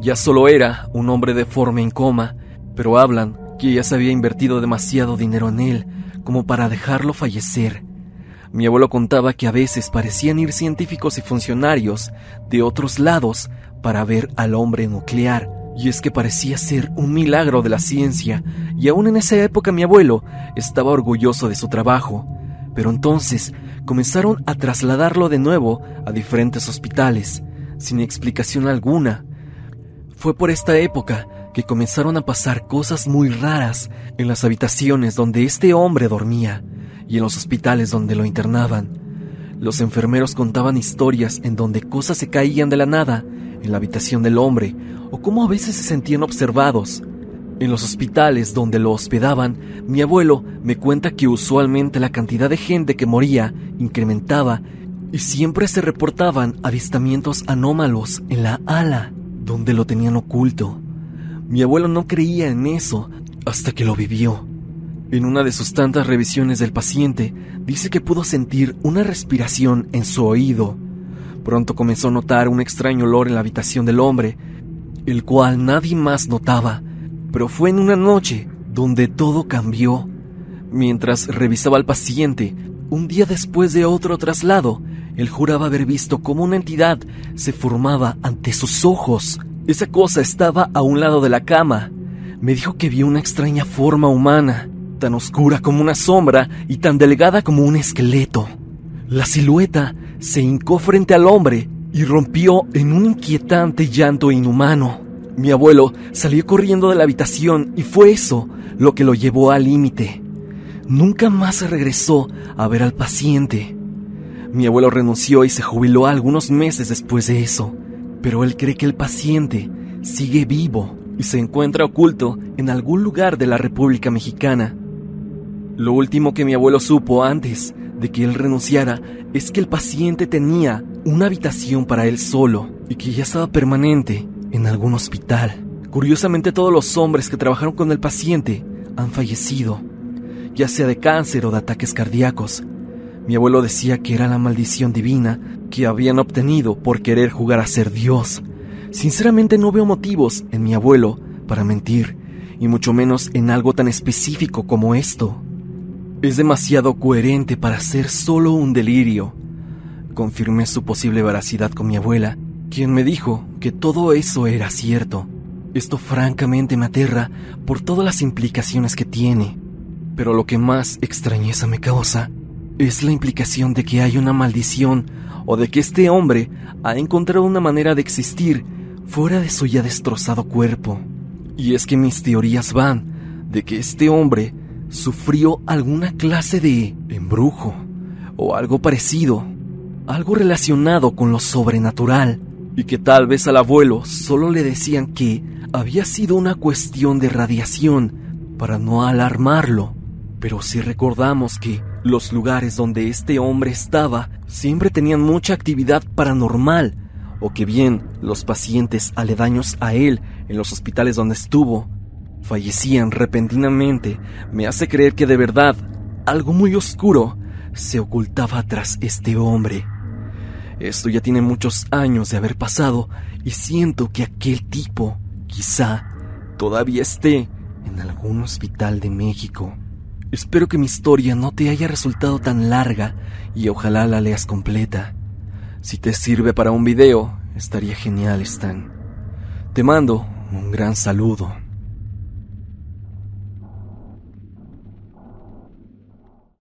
Ya solo era un hombre deforme en coma, pero hablan que ya se había invertido demasiado dinero en él como para dejarlo fallecer. Mi abuelo contaba que a veces parecían ir científicos y funcionarios de otros lados para ver al hombre nuclear, y es que parecía ser un milagro de la ciencia, y aún en esa época mi abuelo estaba orgulloso de su trabajo. Pero entonces comenzaron a trasladarlo de nuevo a diferentes hospitales, sin explicación alguna. Fue por esta época que comenzaron a pasar cosas muy raras en las habitaciones donde este hombre dormía y en los hospitales donde lo internaban. Los enfermeros contaban historias en donde cosas se caían de la nada en la habitación del hombre o cómo a veces se sentían observados. En los hospitales donde lo hospedaban, mi abuelo me cuenta que usualmente la cantidad de gente que moría incrementaba y siempre se reportaban avistamientos anómalos en la ala donde lo tenían oculto. Mi abuelo no creía en eso hasta que lo vivió. En una de sus tantas revisiones del paciente, dice que pudo sentir una respiración en su oído. Pronto comenzó a notar un extraño olor en la habitación del hombre, el cual nadie más notaba, pero fue en una noche donde todo cambió. Mientras revisaba al paciente, un día después de otro traslado, él juraba haber visto cómo una entidad se formaba ante sus ojos. Esa cosa estaba a un lado de la cama. Me dijo que vio una extraña forma humana tan oscura como una sombra y tan delgada como un esqueleto. La silueta se hincó frente al hombre y rompió en un inquietante llanto inhumano. Mi abuelo salió corriendo de la habitación y fue eso lo que lo llevó al límite. Nunca más regresó a ver al paciente. Mi abuelo renunció y se jubiló algunos meses después de eso, pero él cree que el paciente sigue vivo y se encuentra oculto en algún lugar de la República Mexicana. Lo último que mi abuelo supo antes de que él renunciara es que el paciente tenía una habitación para él solo y que ya estaba permanente en algún hospital. Curiosamente todos los hombres que trabajaron con el paciente han fallecido, ya sea de cáncer o de ataques cardíacos. Mi abuelo decía que era la maldición divina que habían obtenido por querer jugar a ser Dios. Sinceramente no veo motivos en mi abuelo para mentir, y mucho menos en algo tan específico como esto. Es demasiado coherente para ser solo un delirio. Confirmé su posible veracidad con mi abuela, quien me dijo que todo eso era cierto. Esto francamente me aterra por todas las implicaciones que tiene. Pero lo que más extrañeza me causa es la implicación de que hay una maldición o de que este hombre ha encontrado una manera de existir fuera de su ya destrozado cuerpo. Y es que mis teorías van de que este hombre sufrió alguna clase de embrujo o algo parecido, algo relacionado con lo sobrenatural. y que tal vez al abuelo solo le decían que había sido una cuestión de radiación para no alarmarlo. Pero si recordamos que los lugares donde este hombre estaba siempre tenían mucha actividad paranormal, o que bien los pacientes aledaños a él en los hospitales donde estuvo fallecían repentinamente, me hace creer que de verdad algo muy oscuro se ocultaba tras este hombre. Esto ya tiene muchos años de haber pasado y siento que aquel tipo quizá todavía esté en algún hospital de México. Espero que mi historia no te haya resultado tan larga y ojalá la leas completa. Si te sirve para un video, estaría genial, Stan. Te mando un gran saludo.